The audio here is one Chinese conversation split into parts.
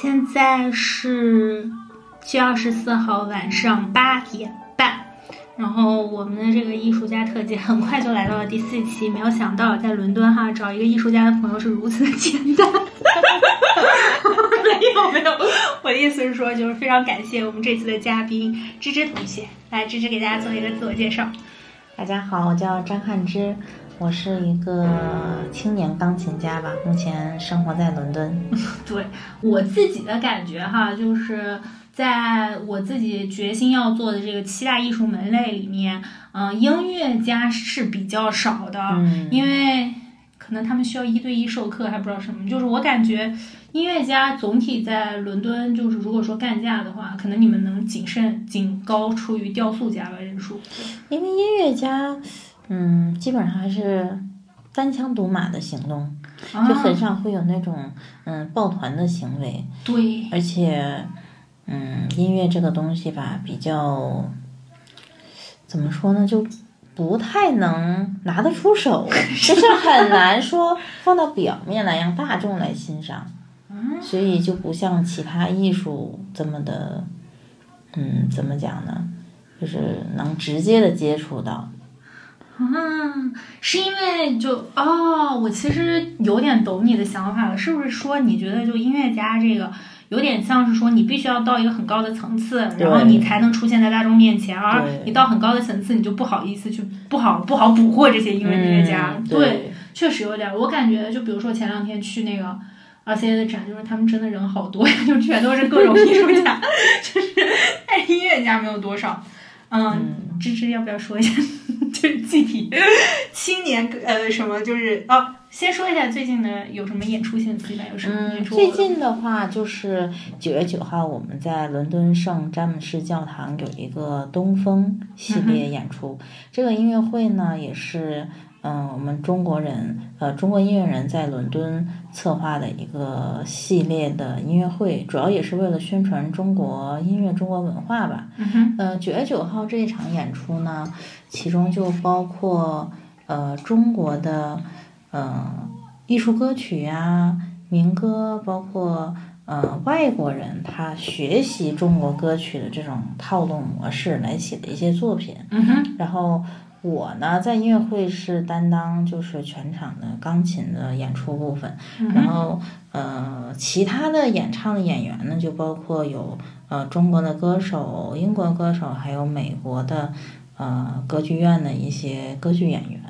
现在是七月二十四号晚上八点半，然后我们的这个艺术家特辑很快就来到了第四期。没有想到在伦敦哈找一个艺术家的朋友是如此的简单。没有没有，我的意思是说，就是非常感谢我们这次的嘉宾芝芝同学，来芝芝给大家做一个自我介绍。大家好，我叫张汉芝，我是一个青年钢琴家吧，目前生活在伦敦。对我自己的感觉哈，就是在我自己决心要做的这个七大艺术门类里面，嗯、音乐家是比较少的，嗯因为可能他们需要一对一授课，还不知道什么。就是我感觉音乐家总体在伦敦，就是如果说干架的话，可能你们能仅剩仅高出于雕塑家吧人数。因为音乐家，嗯，基本上还是单枪独马的行动，啊就很少会有那种嗯抱团的行为，对，而且，嗯，音乐这个东西吧，比较怎么说呢，就不太能拿得出手，就是很难说放到表面来让大众来欣赏，所以就不像其他艺术这么的，嗯，怎么讲呢？就是能直接的接触到，嗯，是因为就哦，我其实有点懂你的想法了，是不是说你觉得就音乐家这个有点像是说你必须要到一个很高的层次，然后你才能出现在大众面前，而你到很高的层次，你就不好意思去不好不好捕获这些音乐家。嗯对，确实有点，我感觉就比如说前两天去那个。RCA 的展，就是他们真的人好多呀，就全都是各种艺术家，就是但是音乐家没有多少。嗯，芝芝要不要说一下，就是具体 青年呃什么，就是哦，先说一下最近的有什么演出信息吧？有什么嗯，演出？最近的话就是九月九号，我们在伦敦圣詹姆士教堂有一个东风系列演出。这个音乐会呢，也是嗯、我们中国人呃中国音乐人在伦敦策划的一个系列的音乐会，主要也是为了宣传中国音乐、中国文化吧。嗯九月九号这一场演出呢，其中就包括呃中国的呃艺术歌曲呀、民歌，包括呃外国人他学习中国歌曲的这种套路模式来写的一些作品。嗯哼，然后我呢，在音乐会是担当就是全场的钢琴的演出部分，然后呃，其他的演唱的演员呢，就包括有呃中国的歌手、英国歌手，还有美国的呃歌剧院的一些歌剧演员。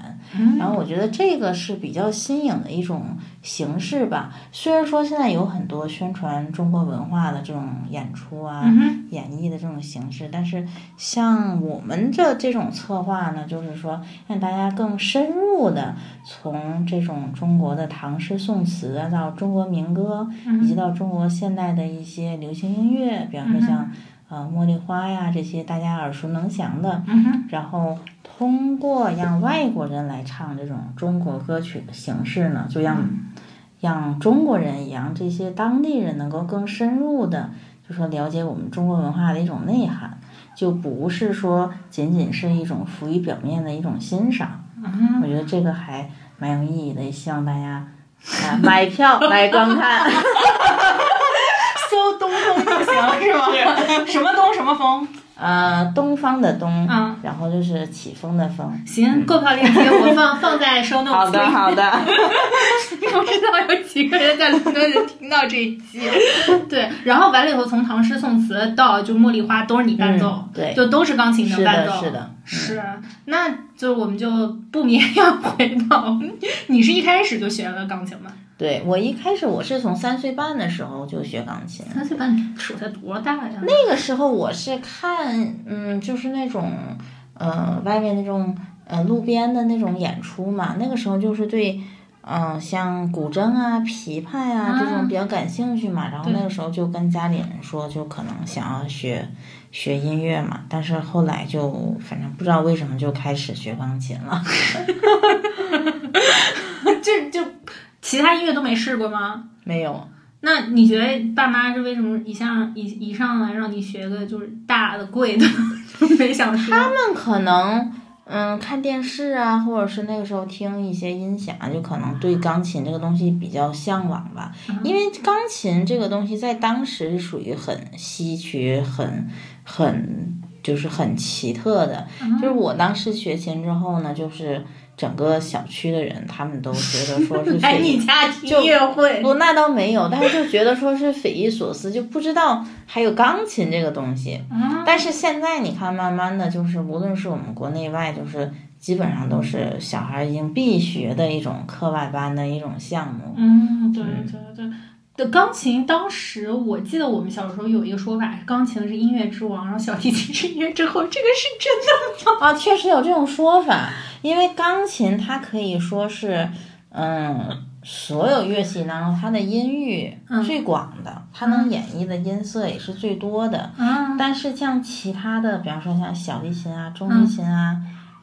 然后我觉得这个是比较新颖的一种形式吧。虽然说现在有很多宣传中国文化的这种演出啊、嗯，演绎的这种形式，但是像我们这这种策划呢，就是说让大家更深入的从这种中国的唐诗宋词啊，到中国民歌，以及到中国现代的一些流行音乐，比方说像呃茉莉花呀这些大家耳熟能详的，嗯，然后通过让外国人来唱这种中国歌曲的形式呢，就让让中国人也让这些当地人能够更深入的，就说了解我们中国文化的一种内涵，就不是说仅仅是一种浮于表面的一种欣赏。嗯我觉得这个还蛮有意义的，也希望大家啊买票来观看。搜东风就行是吗？什么东什么风？呃，东方的东，嗯然后就是起风的风。行，购票链接我放放在 show notes 好的，里好的。不知道有几个人在伦敦能听到这一期。对，然后完了以后，从唐诗宋词到就茉莉花都是你伴奏，嗯对就都是钢琴的伴奏，的，是的，嗯是，那就我们就不免要回到，你是一开始就学了钢琴吗？对我一开始我是从三岁半的时候就学钢琴，三岁半手才多大呀？那个时候我是看，嗯，就是那种，呃，外面那种，呃，路边的那种演出嘛。那个时候就是对，嗯、像古筝啊、琵琶呀、这种比较感兴趣嘛。然后那个时候就跟家里人说，就可能想要学学音乐嘛。但是后来就反正不知道为什么就开始学钢琴了。就就其他音乐都没试过吗？没有，那你觉得爸妈是为什么一下一一上来让你学个就是大的贵的，没想说？他们可能，嗯，看电视啊，或者是那个时候听一些音响，就可能对钢琴这个东西比较向往吧。因为钢琴这个东西在当时是属于很稀缺、很很就是很奇特的。就是我当时学琴之后呢，就是整个小区的人他们都觉得说是 来你家听音乐会，不，那倒没有，但是就觉得说是匪夷所思，就不知道还有钢琴这个东西。但是现在你看，慢慢的就是无论是我们国内外，就是基本上都是小孩已经必学的一种课外班的一种项目。嗯，对对对。的钢琴，当时我记得我们小时候有一个说法，钢琴是音乐之王，然后小提琴是音乐之后，这个是真的吗？啊，确实有这种说法，因为钢琴它可以说是，嗯，所有乐器当中它的音域最广的，它能演绎的音色也是最多的。嗯。但是像其他的，比方说像小提琴啊、中提琴啊。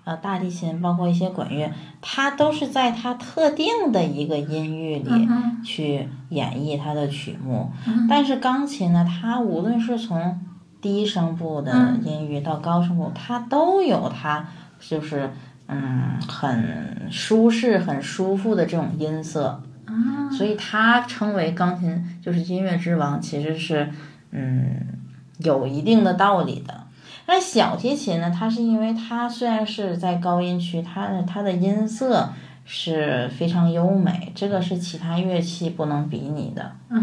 呃，大提琴包括一些管乐，它都是在它特定的一个音域里去演绎它的曲目。但是钢琴呢，它无论是从低声部的音域到高声部，它都有它就是嗯很舒适、很舒服的这种音色。啊所以它称为钢琴就是音乐之王，其实是嗯有一定的道理的。那小提琴呢？它是因为它虽然是在高音区，它的它的音色是非常优美，这个是其他乐器不能比拟的。啊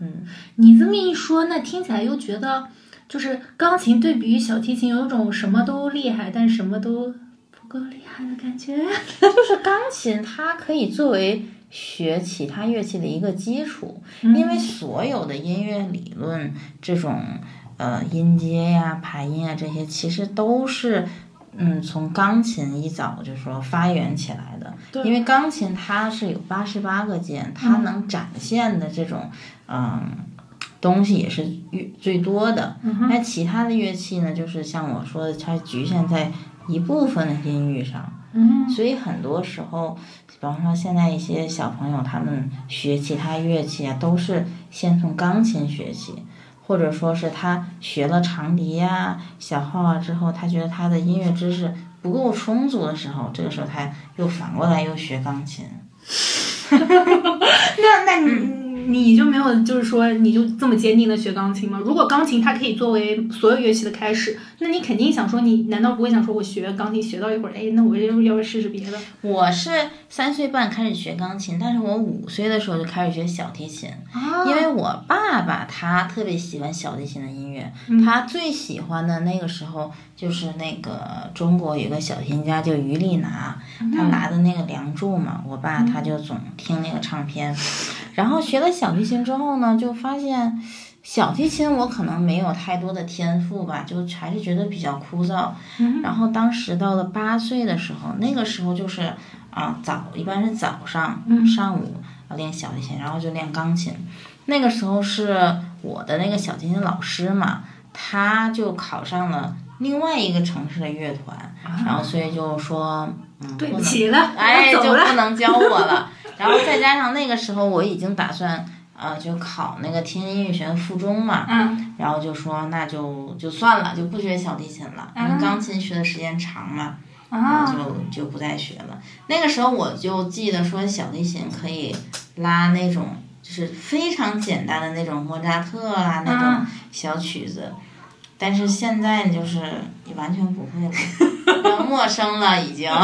嗯，你这么一说，那听起来又觉得就是钢琴对比于小提琴，有一种什么都厉害，但什么都不够厉害的感觉。就是钢琴，它可以作为学其他乐器的一个基础，因为所有的音乐理论这种。呃，音阶呀、排音啊，这些其实都是，嗯，从钢琴一早就说发源起来的。因为钢琴它是有八十八个键，它能展现的这种，嗯，东西也是越最多的。那其他的乐器呢，就是像我说的，它局限在一部分的音域上。嗯。所以很多时候，比方说现在一些小朋友他们学其他乐器啊，都是先从钢琴学起。或者说是他学了长笛呀、小号啊之后，他觉得他的音乐知识不够充足的时候，这个时候他又反过来又学钢琴。那那你。你就没有，就是说，你就这么坚定的学钢琴吗？如果钢琴它可以作为所有乐器的开始，那你肯定想说，你难道不会想说，我学钢琴学到一会儿，哎，那我要要不试试别的？我是三岁半开始学钢琴，但是我五岁的时候就开始学小提琴，因为我爸爸他特别喜欢小提琴的音乐，他最喜欢的那个时候就是那个中国有个小提琴家叫于丽娜，他拿的那个《梁祝》嘛，我爸他就总听那个唱片。然后学了小提琴之后呢，就发现小提琴我可能没有太多的天赋吧，就还是觉得比较枯燥。然后当时到了八岁的时候，那个时候就是啊早，一般是早上上午要练小提琴，然后就练钢琴。那个时候是我的那个小提琴老师嘛，他就考上了另外一个城市的乐团，然后所以就说嗯，对不起了，哎，就不能教我了。然后再加上那个时候我已经打算，呃，就考那个天津音乐学院附中嘛，然后就说那就就算了，就不学小提琴了，因为钢琴学的时间长嘛，然后就就不再学了。那个时候我就记得说小提琴可以拉那种就是非常简单的那种莫扎特啊那种小曲子，但是现在就是你完全不会了，陌生了已经。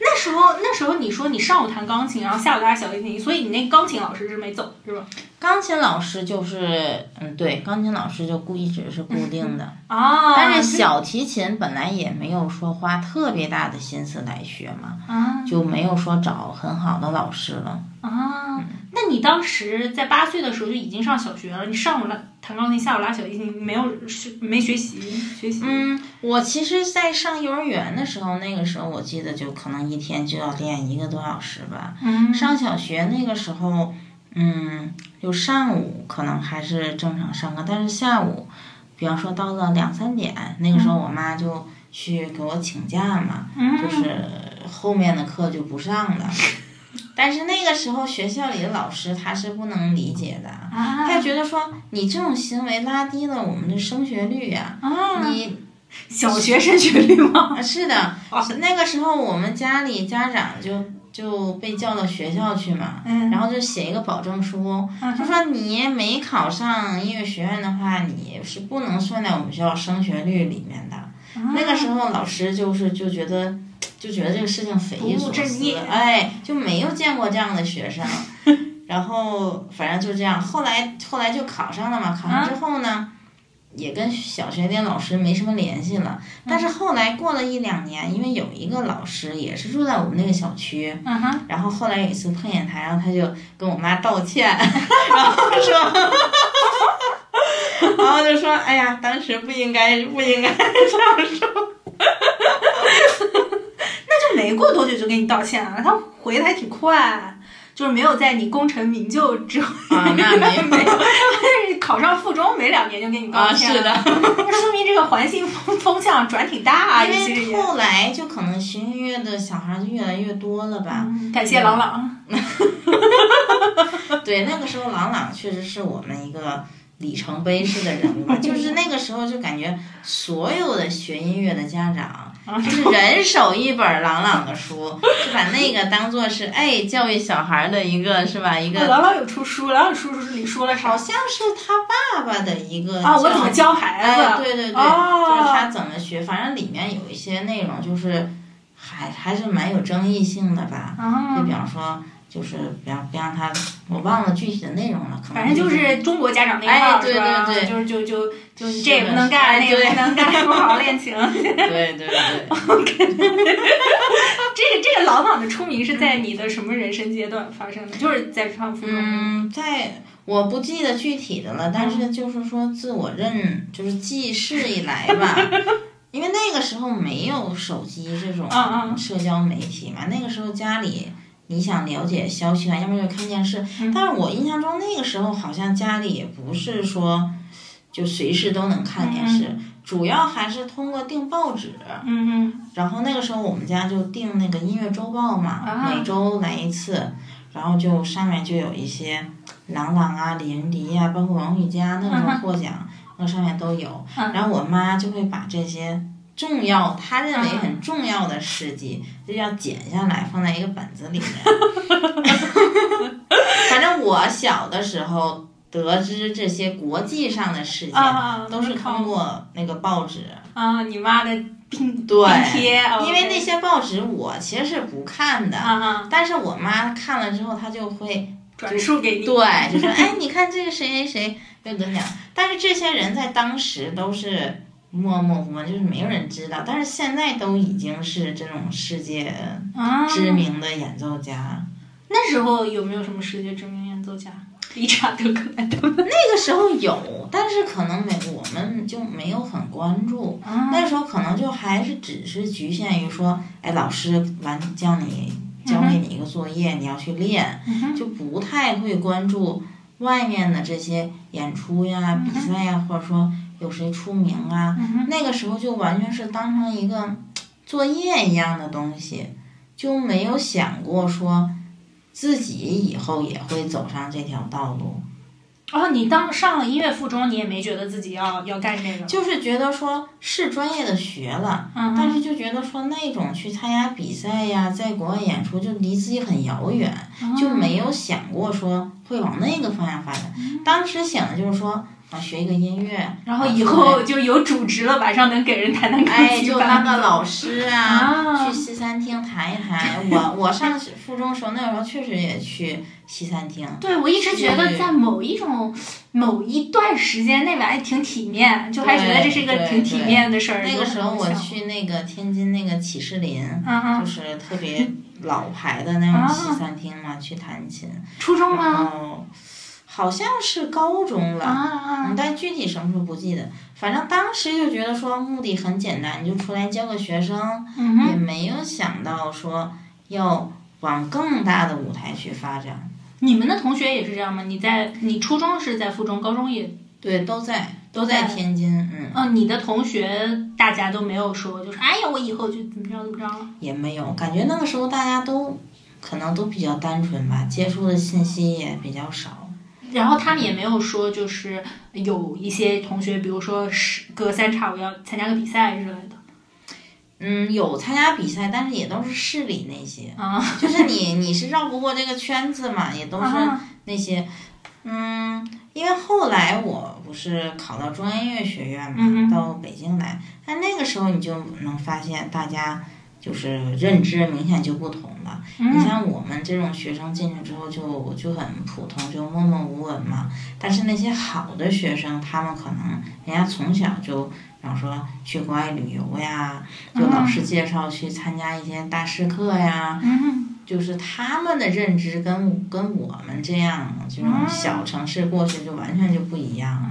那时候那时候你说你上午弹钢琴，然后下午拉小提琴，所以你那钢琴老师是没走是吧？钢琴老师就是嗯对，钢琴老师就固一直是固定的 啊。但是小提琴本来也没有说花特别大的心思来学嘛，啊，就没有说找很好的老师了啊。那你当时在八岁的时候就已经上小学了，你上午拉弹钢琴，下午拉小提琴，没有是没学习学习？嗯，我其实，在上幼儿园的时候，那个时候我记得就可能一天就要练一个多小时吧。嗯。上小学那个时候，嗯，就上午可能还是正常上课，但是下午，比方说到了两三点，那个时候我妈就去给我请假嘛，就是后面的课就不上了。但是那个时候学校里的老师他是不能理解的，他觉得说你这种行为拉低了我们的升学率呀，你 小学升学率吗？啊，是的，那个时候我们家里家长就就被叫到学校去嘛，嗯然后就写一个保证书，就说你没考上音乐学院的话，你是不能算在我们学校升学率里面的。那个时候老师就是就觉得就觉得这个事情匪夷所思哎，就没有见过这样的学生。然后反正就这样，后来后来就考上了嘛，考上之后呢。也跟小学点老师没什么联系了，但是后来过了一两年，因为有一个老师也是住在我们那个小区，嗯哼，然后后来有一次碰见他，然后他就跟我妈道歉，然后说，然后就说，哎呀，当时不应该不应该这样说，那就没过多久就给你道歉了，他回的还挺快。就是没有在你功成名就之后，啊，那没没有，考上附中没两年就给你道歉了，啊、是的，那说明这个环境风风向转挺大啊。因为后来就可能学音乐的小孩就越来越多了吧。嗯、感谢朗朗。对，那个时候朗朗确实是我们一个里程碑式的人物吧，就是那个时候就感觉所有的学音乐的家长。就是人手一本朗朗的书，就把那个当做是哎教育小孩的一个是吧？一个朗朗有出书，朗朗书里说了好像是他爸爸的一个啊，我怎么教孩子？哎，对对对，哦、就是他怎么学，反正里面有一些内容就是还还是蛮有争议性的吧，哦、就比方说。就是别让别让他，我忘了具体的内容了。可能反正就是中国家长那块儿、哎、对对对，就是就就就你这也不能干，那个不能干，不好好练琴。对对对。OK。这个这个朗朗的出名是在你的什么人生阶段发生的？就是在上初中。嗯，在我不记得具体的了，但是就是说自我认就是记事以来吧。因为那个时候没有手机这种社交媒体嘛，那个时候家里。你想了解消息啊，要么就看电视。嗯、但是我印象中那个时候好像家里也不是说就随时都能看电视，嗯、主要还是通过订报纸。嗯然后那个时候我们家就订那个音乐周报嘛，啊、每周来一次，然后就上面就有一些郎朗啊、李云迪呀、啊，包括王羽佳那个时候获奖，那上面都有。然后我妈就会把这些。重要，他认为很重要的事迹，就要剪下来放在一个本子里面。反正我小的时候得知这些国际上的事件，啊、都是通过那个报纸。啊，你妈的拼对贴，因为那些报纸我其实是不看的，啊、但是我妈看了之后，她就会转述给你。对，就说哎，你看这个谁谁谁又得奖。但是这些人在当时都是。默默无闻，就是没有人知道，但是现在都已经是这种世界知名的演奏家。啊、那时候有没有什么世界知名演奏家？理查德克莱登。那个时候有，但是可能没我们就没有很关注。啊、那时候可能就还是只是局限于说，哎，老师完叫你交给你一个作业，嗯、你要去练，嗯、就不太会关注外面的这些演出呀、比赛呀，或者说。有谁出名啊？嗯、那个时候就完全是当成一个作业一样的东西，就没有想过说自己以后也会走上这条道路。哦，你当上了音乐附中，你也没觉得自己要要干这个？就是觉得说是专业的学了，嗯、但是就觉得说那种去参加比赛呀，在国外演出就离自己很遥远，嗯、就没有想过说会往那个方向发展。嗯、当时想的就是说。啊，学一个音乐，然后以后就有主职了，晚上能给人弹弹钢哎，琴。就当个老师啊，啊去西餐厅弹一弹。我我上附中时候，那个时候确实也去西餐厅。对，我一直觉得在某一种某一段时间内还挺体面，就还觉得这是一个挺体面的事儿。那个时候我去那个天津那个启士林，嗯、就是特别老牌的那种西餐厅嘛，去弹琴。初中吗？然后好像是高中了，但具体什么时候不记得。反正当时就觉得说目的很简单，你就出来教个学生，嗯、也没有想到说要往更大的舞台去发展。你们的同学也是这样吗？你在你初中是在附中，高中也对，都在都在天津，嗯。嗯，你的同学大家都没有说，就是哎呀，我以后就怎么着怎么着了。也没有，感觉那个时候大家都可能都比较单纯吧，接触的信息也比较少。然后他们也没有说，就是有一些同学，比如说是隔三差五要参加个比赛之类的。嗯，有参加比赛，但是也都是市里那些，啊，就是你你是绕不过这个圈子嘛，也都是啊那些，嗯，因为后来我不是考到中央音乐学院嘛，到北京来，但那个时候你就能发现大家就是认知明显就不同了。你嗯像我们这种学生进去之后就就很普通，就默默无闻嘛。但是那些好的学生，他们可能人家从小就，比方说去国外旅游呀，就老师介绍去参加一些大师课呀，嗯就是他们的认知跟跟我们这样这种小城市过去就完全就不一样了。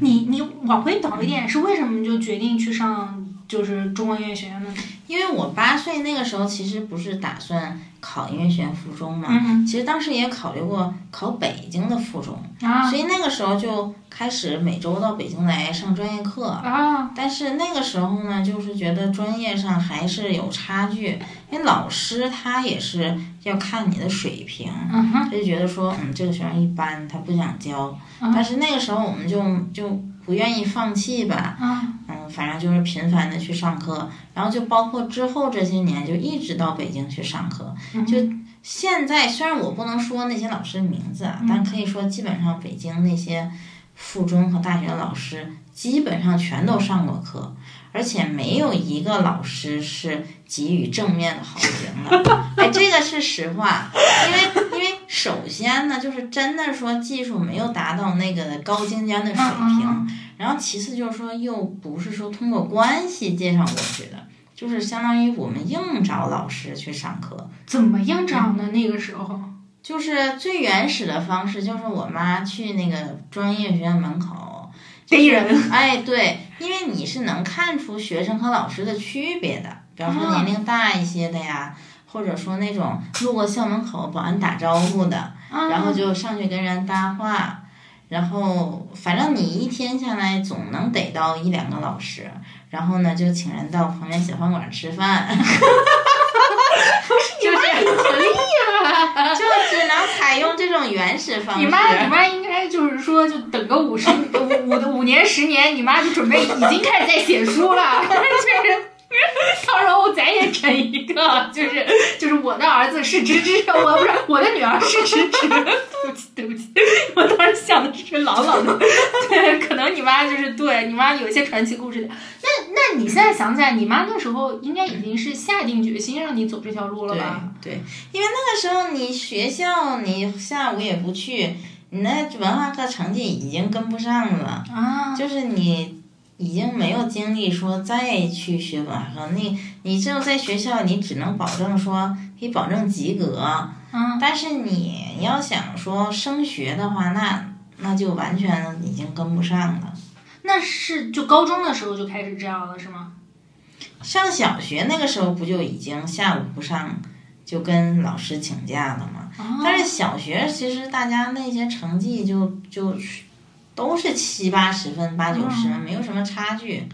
你你往回倒一点，是为什么就决定去上就是中国音乐学院呢？因为我八岁那个时候其实不是打算考音乐学院附中嘛，嗯其实当时也考虑过考北京的附中，啊所以那个时候就开始每周到北京来上专业课。啊但是那个时候呢，就是觉得专业上还是有差距，因为老师他也是要看你的水平，他就觉得说，嗯，这个学生一般，他不想教。嗯但是那个时候我们就就不愿意放弃吧，啊嗯，反正就是频繁的去上课，然后就包括之后这些年就一直到北京去上课。嗯。就现在虽然我不能说那些老师的名字啊，但可以说基本上北京那些附中和大学的老师基本上全都上过课，而且没有一个老师是给予正面的好评的。哎，这个是实话，因为因为首先呢，就是真的说技术没有达到那个高精尖的水平，然后其次就是说又不是说通过关系介绍过去的。就是相当于我们硬找老师去上课，怎么样找的那个时候？就是最原始的方式，就是我妈去那个专业学院门口逮人。哎，对，因为你是能看出学生和老师的区别的，比方说年龄大一些的呀，或者说那种路过校门口保安打招呼的，然后就上去跟人搭话。然后，反正你一天下来总能逮到一两个老师，然后呢，就请人到旁边小饭馆吃饭，就是很厉害。就只能采用这种原始方式。你妈，你妈应该就是说，就等个五十五五的五年十年，你妈就准备已经开始在写书了，就是。到时候咱也整一个，就是就是我的儿子是芝芝，我不是我的女儿是芝芝。对不起，对不起，我当时想的是朗朗的。对，可能你妈就是对你妈有一些传奇故事的。那那你现在想起来，你妈那时候应该已经是下定决心让你走这条路了对吧？对，因为那个时候你学校你下午也不去，你那文化课成绩已经跟不上了，啊，就是你已经没有精力说再去学文化课，你你只有在学校你只能保证说可以保证及格，嗯但是你要想说升学的话，那那就完全已经跟不上了。那是就高中的时候就开始这样了，是吗？上小学那个时候不就已经下午不上，就跟老师请假了吗？哦但是小学其实大家那些成绩就就都是七八十分、八九十分，没有什么差距。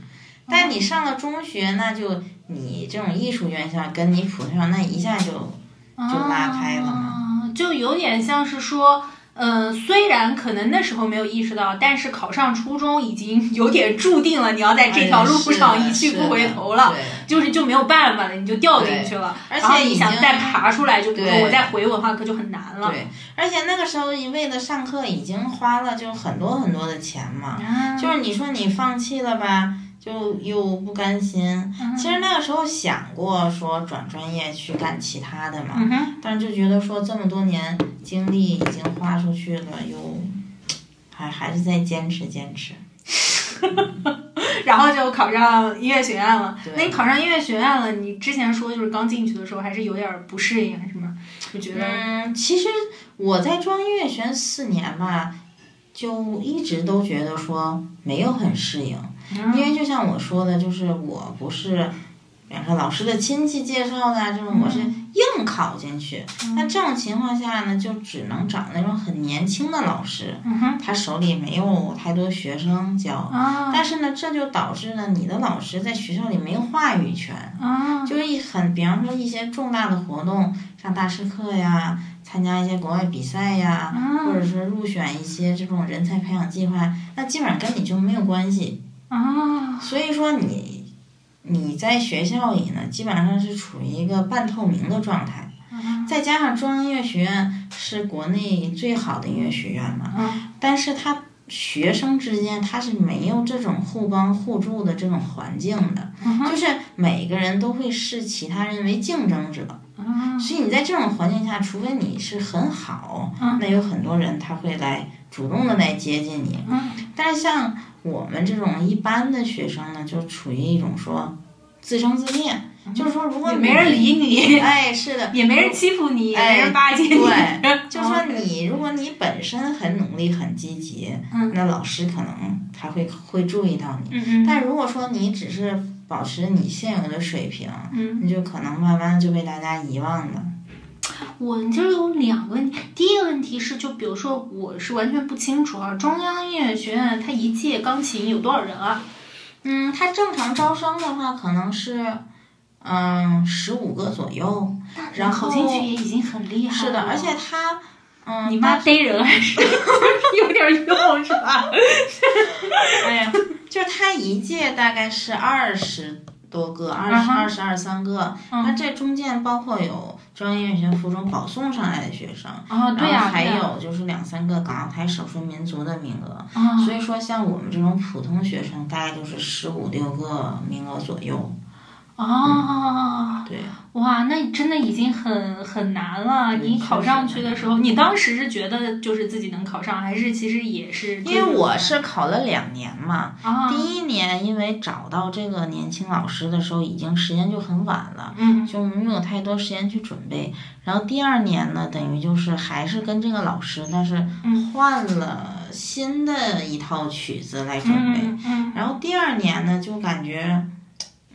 但你上了中学，那就你这种艺术院校跟你普通校那一下就就拉开了嘛。啊，就有点像是说，呃，虽然可能那时候没有意识到，但是考上初中已经 有点注定了，你要在这条路上一去不回头了，对就是就没有办法了，你就掉进去了。而且你想再爬出来，就比如说我再回文化课就很难了。对，而且那个时候为的上课已经花了就很多很多的钱嘛。啊，就是你说你放弃了吧，就又不甘心。嗯其实那个时候想过说转专业去干其他的嘛，嗯，但是就觉得说这么多年精力已经花出去了，又还还是在坚持坚持。然后就考上音乐学院了。那你考上音乐学院了，你之前说就是刚进去的时候还是有点不适应，是吗？就觉得嗯，其实我在中央音乐学院四年吧，就一直都觉得说没有很适应，因为就像我说的，就是我不是。比方说老师的亲戚介绍的啊，这种我是硬考进去。那这种情况下呢，就只能找那种很年轻的老师，他手里没有太多学生教。但是呢，这就导致呢，你的老师在学校里没有话语权。就是一很，比方说一些重大的活动，上大师课呀，参加一些国外比赛呀，或者是入选一些这种人才培养计划，那基本上跟你就没有关系。所以说你。你在学校里呢，基本上是处于一个半透明的状态，再加上中央音乐学院是国内最好的音乐学院嘛，但是他学生之间他是没有这种互帮互助的这种环境的，就是每个人都会视其他人为竞争者，所以你在这种环境下，除非你是很好，那有很多人他会来主动的来接近你，但是像。我们这种一般的学生呢，就处于一种说自生自灭，就是说如果没人理你，哎，是的，也没人欺负你，也没人巴结你，对，就说你，如果你本身很努力、很积极，那老师可能他会会注意到你。但如果说你只是保持你现有的水平，你就可能慢慢就被大家遗忘了。我就是有两个问题，第一个问题是，就比如说，我是完全不清楚啊，中央音乐学院它一届钢琴有多少人啊？嗯，它正常招生的话，可能是嗯十五个左右，然后考进去也已经很厉害了。是的，而且它，嗯，你妈逮人还是 有点用是吧？哎呀，就是它一届大概是二十多个，二十二十二三个，那这中间包括有。中央音乐学院附中保送上来的学生，然后还有就是两三个港澳台少数民族的名额，所以说像我们这种普通学生，大概就是十五六个名额左右。哦，对，哇，那真的已经很很难了。你考上去的时候，你当时是觉得就是自己能考上，还是其实也是？因为我是考了两年嘛，第一年因为找到这个年轻老师的时候，已经时间就很晚了，就没有太多时间去准备。然后第二年呢，等于就是还是跟这个老师，但是换了新的一套曲子来准备。然后第二年呢，就感觉。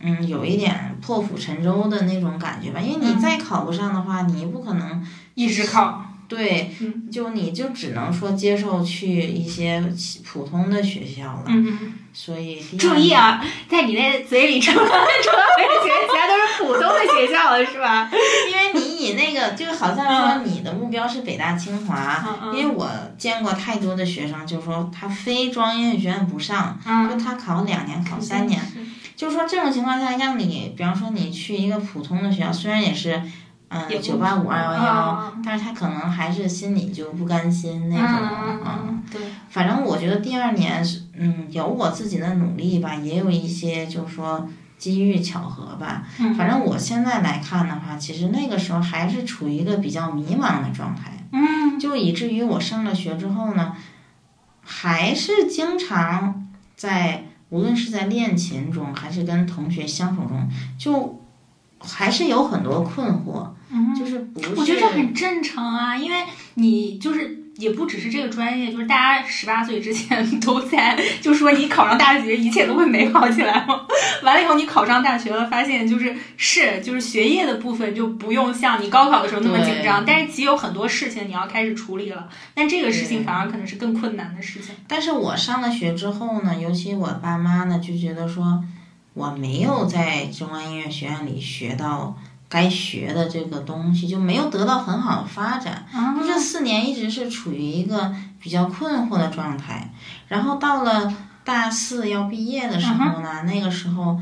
嗯，有一点破釜沉舟的那种感觉吧，因为你再考不上的话，你不可能一直考。对，就你就只能说接受去一些普通的学校了。嗯所以注意啊，在你那嘴里除了除了其他都是普通的学校了，是吧？因为你以那个就好像说你的目标是北大清华，因为我见过太多的学生，就说他非专业学院不上，就他考两年，考三年。就是说这种情况下，让你，比方说你去一个普通的学校，虽然也是，嗯，九八五二幺幺，但是他可能还是心里就不甘心那种，嗯，对。反正我觉得第二年是，嗯，有我自己的努力吧，也有一些就是说机遇巧合吧。反正我现在来看的话，其实那个时候还是处于一个比较迷茫的状态。嗯。就以至于我上了学之后呢，还是经常在。无论是在练琴中，还是跟同学相处中，就还是有很多困惑，就是不是？我觉得这很正常啊，因为你就是。也不只是这个专业，就是大家十八岁之前 都在，就说你考上大学，一切都会美好起来吗？完了以后你考上大学了，发现就是是就是学业的部分就不用像你高考的时候那么紧张，但是其有很多事情你要开始处理了，但这个事情反而可能是更困难的事情。但是我上了学之后呢，尤其我爸妈呢就觉得说我没有在中央音乐学院里学到。该学的这个东西就没有得到很好的发展，就这四年一直是处于一个比较困惑的状态。然后到了大四要毕业的时候呢，那个时候，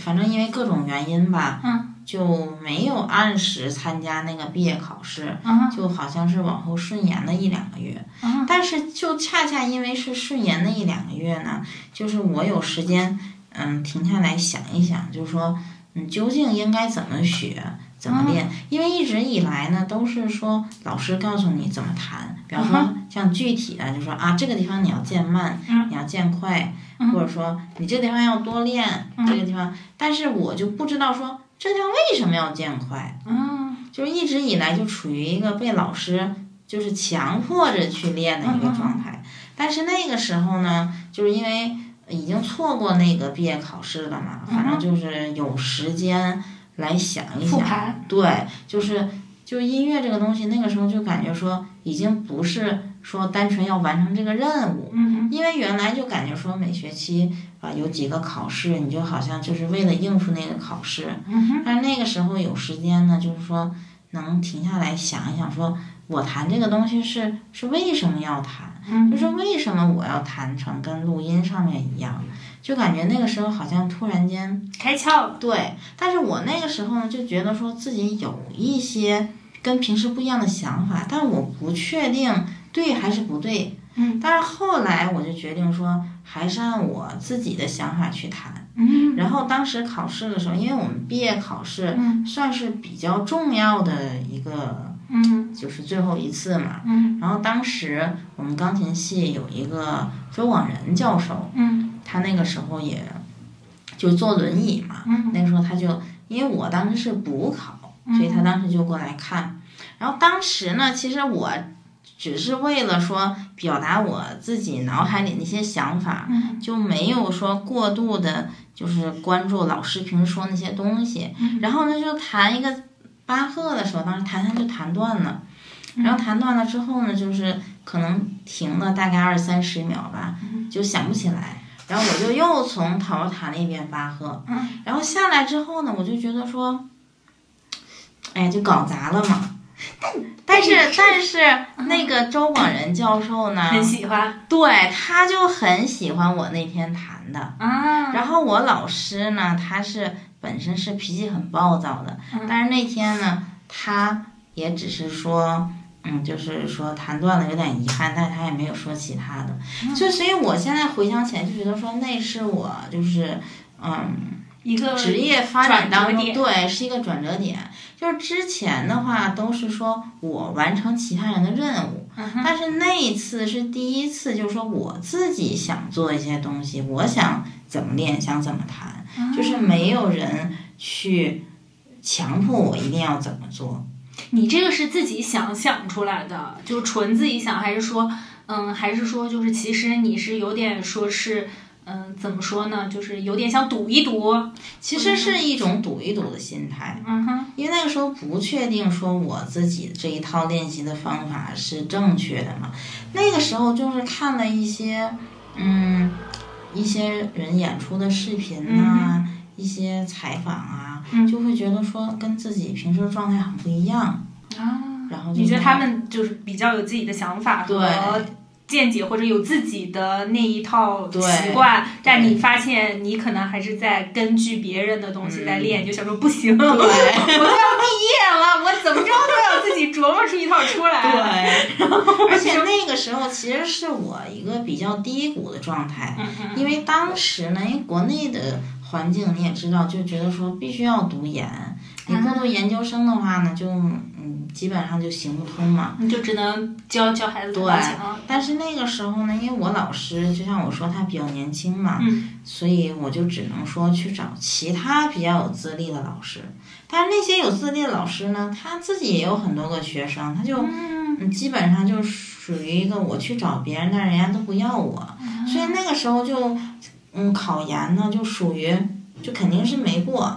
反正因为各种原因吧，就没有按时参加那个毕业考试，就好像是往后顺延了一两个月。但是就恰恰因为是顺延的一两个月呢，就是我有时间，嗯，停下来想一想，就是说。你究竟应该怎么学，怎么练？因为一直以来呢，都是说老师告诉你怎么弹。比方说，像具体的，就说啊，这个地方你要渐慢，你要渐快，或者说你这个地方要多练这个地方。但是我就不知道说这地方为什么要渐快。嗯，就是一直以来就处于一个被老师就是强迫着去练的一个状态。但是那个时候呢，就是因为。已经错过那个毕业考试了嘛，反正就是有时间来想一想。盘，对，就是就音乐这个东西，那个时候就感觉说已经不是说单纯要完成这个任务，嗯因为原来就感觉说每学期啊有几个考试，你就好像就是为了应付那个考试，嗯哼，但是那个时候有时间呢，就是说能停下来想一想，说我弹这个东西是是为什么要弹，嗯就是为什么我要弹成跟录音上面一样，就感觉那个时候好像突然间开窍了，对，但是我那个时候呢，就觉得说自己有一些跟平时不一样的想法，但我不确定对还是不对。嗯但是后来我就决定说，还是按我自己的想法去弹。嗯然后当时考试的时候，因为我们毕业考试嗯算是比较重要的一个，嗯就是最后一次嘛。嗯然后当时我们钢琴系有一个周广仁教授，嗯他那个时候也就坐轮椅嘛，嗯那个时候他就因为我当时是补考，所以他当时就过来看。然后当时呢，其实我只是为了说表达我自己脑海里那些想法，嗯就没有说过度的，就是关注老师平时说那些东西。然后呢，就弹一个巴赫的时候，当时弹弹就弹断了。然后弹断了之后呢，就是可能停了大概二三十秒吧，就想不起来。然后我就又从头弹了一遍巴赫，然后下来之后呢，我就觉得说，哎，就搞砸了嘛。但是但是那个周广仁教授呢，很喜欢对，他就很喜欢我那天弹的。啊，然后我老师呢，他是本身是脾气很暴躁的，但是那天呢，他也只是说，嗯，就是说弹断了有点遗憾，但是他也没有说其他的。就所以我现在回想起来，就觉得说那是我就是，嗯，一个职业发展当中，对，是一个转折点。就是之前的话都是说我完成其他人的任务，嗯但是那一次是第一次，就是说我自己想做一些东西，我想怎么练，想怎么弹，就是没有人去强迫我一定要怎么做。你这个是自己想想出来的，就纯自己想，还是说，嗯，还是说，就是其实你是有点说是，嗯，怎么说呢？就是有点想赌一赌。其实是一种赌一赌的心态，嗯哼，因为那个时候不确定说我自己这一套练习的方法是正确的嘛。那个时候就是看了一些，嗯，一些人演出的视频呐、一些采访啊，嗯。就会觉得说跟自己平时的状态很不一样。啊，然后你觉得他们就是比较有自己的想法和见解，或者有自己的那一套习惯，但你发现你可能还是在根据别人的东西在练，你就想说不行，我都要毕业了，我怎么着都要自己琢磨出一套出来。对，而且那个时候其实是我一个比较低谷的状态，嗯嗯。因为当时呢，因为国内的环境你也知道，就觉得说必须要读研，你不读研究生的话呢，就嗯基本上就行不通嘛。你就只能教教孩子弹钢琴啊。但是那个时候呢，因为我老师就像我说他比较年轻嘛，嗯所以我就只能说去找其他比较有资历的老师。但是那些有资历的老师呢，他自己也有很多个学生，他就嗯嗯基本上就属于一个我去找别人，但人家都不要我，所以那个时候就嗯考研呢就属于就肯定是没过，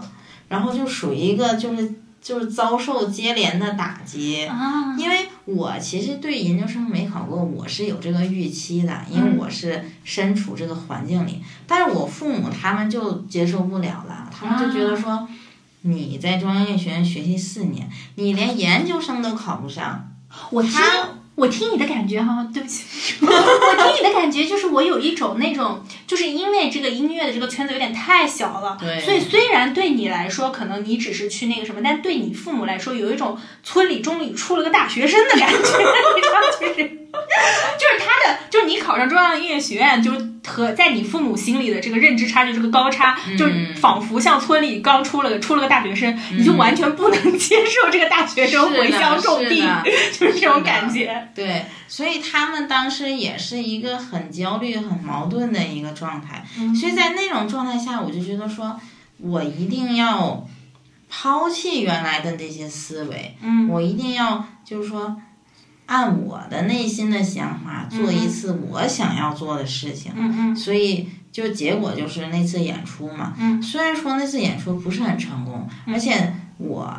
然后就属于一个就是就是遭受接连的打击。啊，因为我其实对研究生没考过，我是有这个预期的，因为我是身处这个环境里。但是我父母他们就接受不了了，他们就觉得说，你在中央音乐学院学习四年，你连研究生都考不上，我他我听你的感觉哈，对不起，我听你的感觉就是我有一种那种，就是因为这个音乐的这个圈子有点太小了，对。所以虽然对你来说可能你只是去那个什么，但对你父母来说有一种村里终于出了个大学生的感觉，你知道就是 就是他的就是你考上中央音乐学院，就是和在你父母心里的这个认知差距这个高差，就仿佛像村里刚出了个出了个大学生，你就完全不能接受这个大学生回乡种地 就是这种感觉。对，所以他们当时也是一个很焦虑、很矛盾的一个状态。所以在那种状态下，我就觉得说，我一定要抛弃原来的那些思维，嗯我一定要就是说，按我的内心的想法做一次我想要做的事情，嗯嗯所以就结果就是那次演出嘛。嗯。虽然说那次演出不是很成功，而且我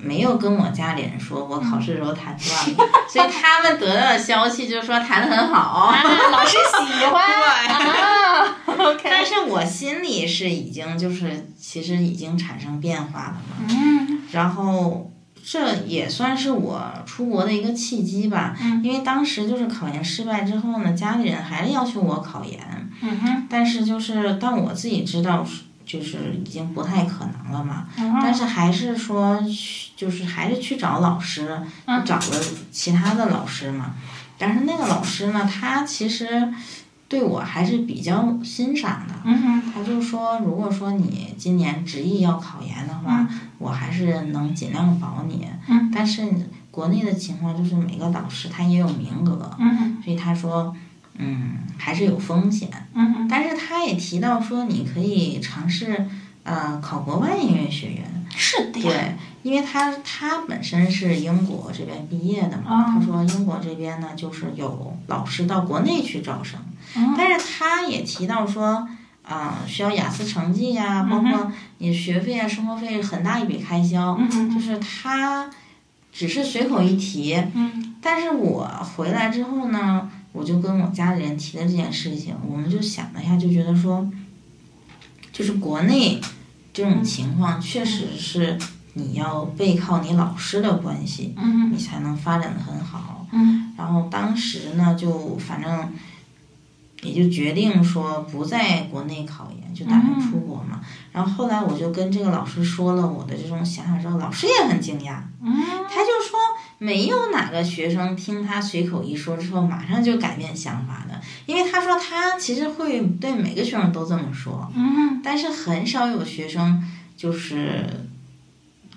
没有跟我家里人说我考试的时候弹断了，所以他们得到的消息就是说弹的很好。啊，老师喜欢。啊，OK，但是我心里是已经就是其实已经产生变化了嘛，嗯。然后这也算是我出国的一个契机吧，嗯。因为当时就是考研失败之后呢，家里人还是要求我考研，嗯哼。但是就是但我自己知道就是已经不太可能了嘛，嗯但是还是说去就是还是去找老师，嗯。找了其他的老师嘛，但是那个老师呢，他其实对我还是比较欣赏的。嗯哼。他就说，如果说你今年执意要考研的话，我还是能尽量保你。嗯但是国内的情况就是每个导师他也有名额，嗯所以他说，嗯，还是有风险。嗯但是他也提到说，你可以尝试呃考国外音乐学院。是的呀，对，因为他他本身是英国这边毕业的嘛，哦他说英国这边呢就是有老师到国内去招生，嗯但是他也提到说。啊、需要雅思成绩呀、包嗯括你学费啊、生活费很大一笔开销，就是他只是随口一提，嗯。但是我回来之后呢，我就跟我家里人提了这件事情，我们就想了一下，就觉得说，就是国内这种情况确实是你要背靠你老师的关系，嗯你才能发展的很好。嗯。然后当时呢，就反正也就决定说不在国内考研，就打算出国嘛。然后后来我就跟这个老师说了我的这种想法之后，老师也很惊讶，嗯。他就说没有哪个学生听他随口一说之后马上就改变想法的，因为他说他其实会对每个学生都这么说，嗯。但是很少有学生就是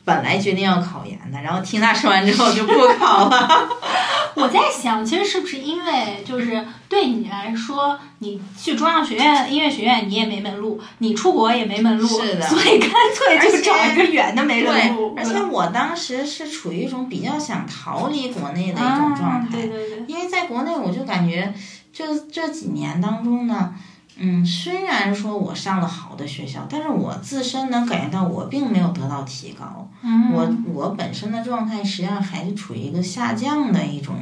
本来决定要考研的，然后听他说完之后就不考了。我在想，其实是不是因为就是对你来说，你去中央学院音乐学院你也没门路，你出国也没门路，是的所以干脆就找一个远的没门路。对，而且我当时是处于一种比较想逃离国内的一种状啊，态，对对对，因为在国内我就感觉这这几年当中呢，嗯，虽然说我上了好的学校，但是我自身能感觉到我并没有得到提高，嗯。我我本身的状态实际上还是处于一个下降的一种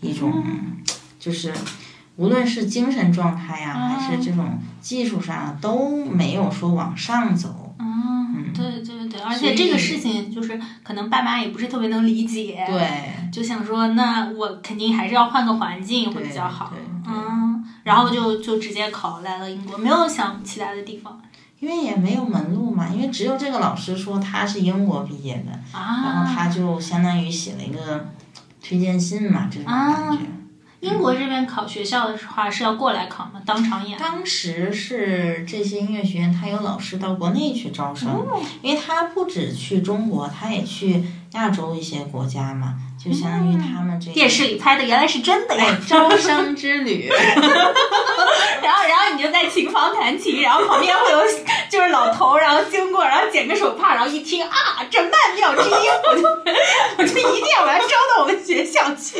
一种，就是无论是精神状态呀、嗯还是这种技术上啊都没有说往上走。嗯，对，而且这个事情就是可能爸妈也不是特别能理解，对，就想说那我肯定还是要换个环境会比较好嗯，然后就就直接考来了英国，没有想其他的地方因为也没有门路嘛，因为只有这个老师说他是英国毕业的，然后啊。他就相当于写了一个推荐信嘛，这种感觉。英国这边考学校的话是要过来考吗？当场演？当时是这些音乐学院，他有老师到国内去招生，哦因为他不止去中国，他也去亚洲一些国家嘛，就相当于他们这个电视里拍的原来是真的呀！哎 招生之旅。然后，然后你就在琴房弹琴，然后旁边会有就是老头，然后经过，然后捡个手帕，然后一听啊，这曼妙之音，我就我就一定要把它招到我们学校去。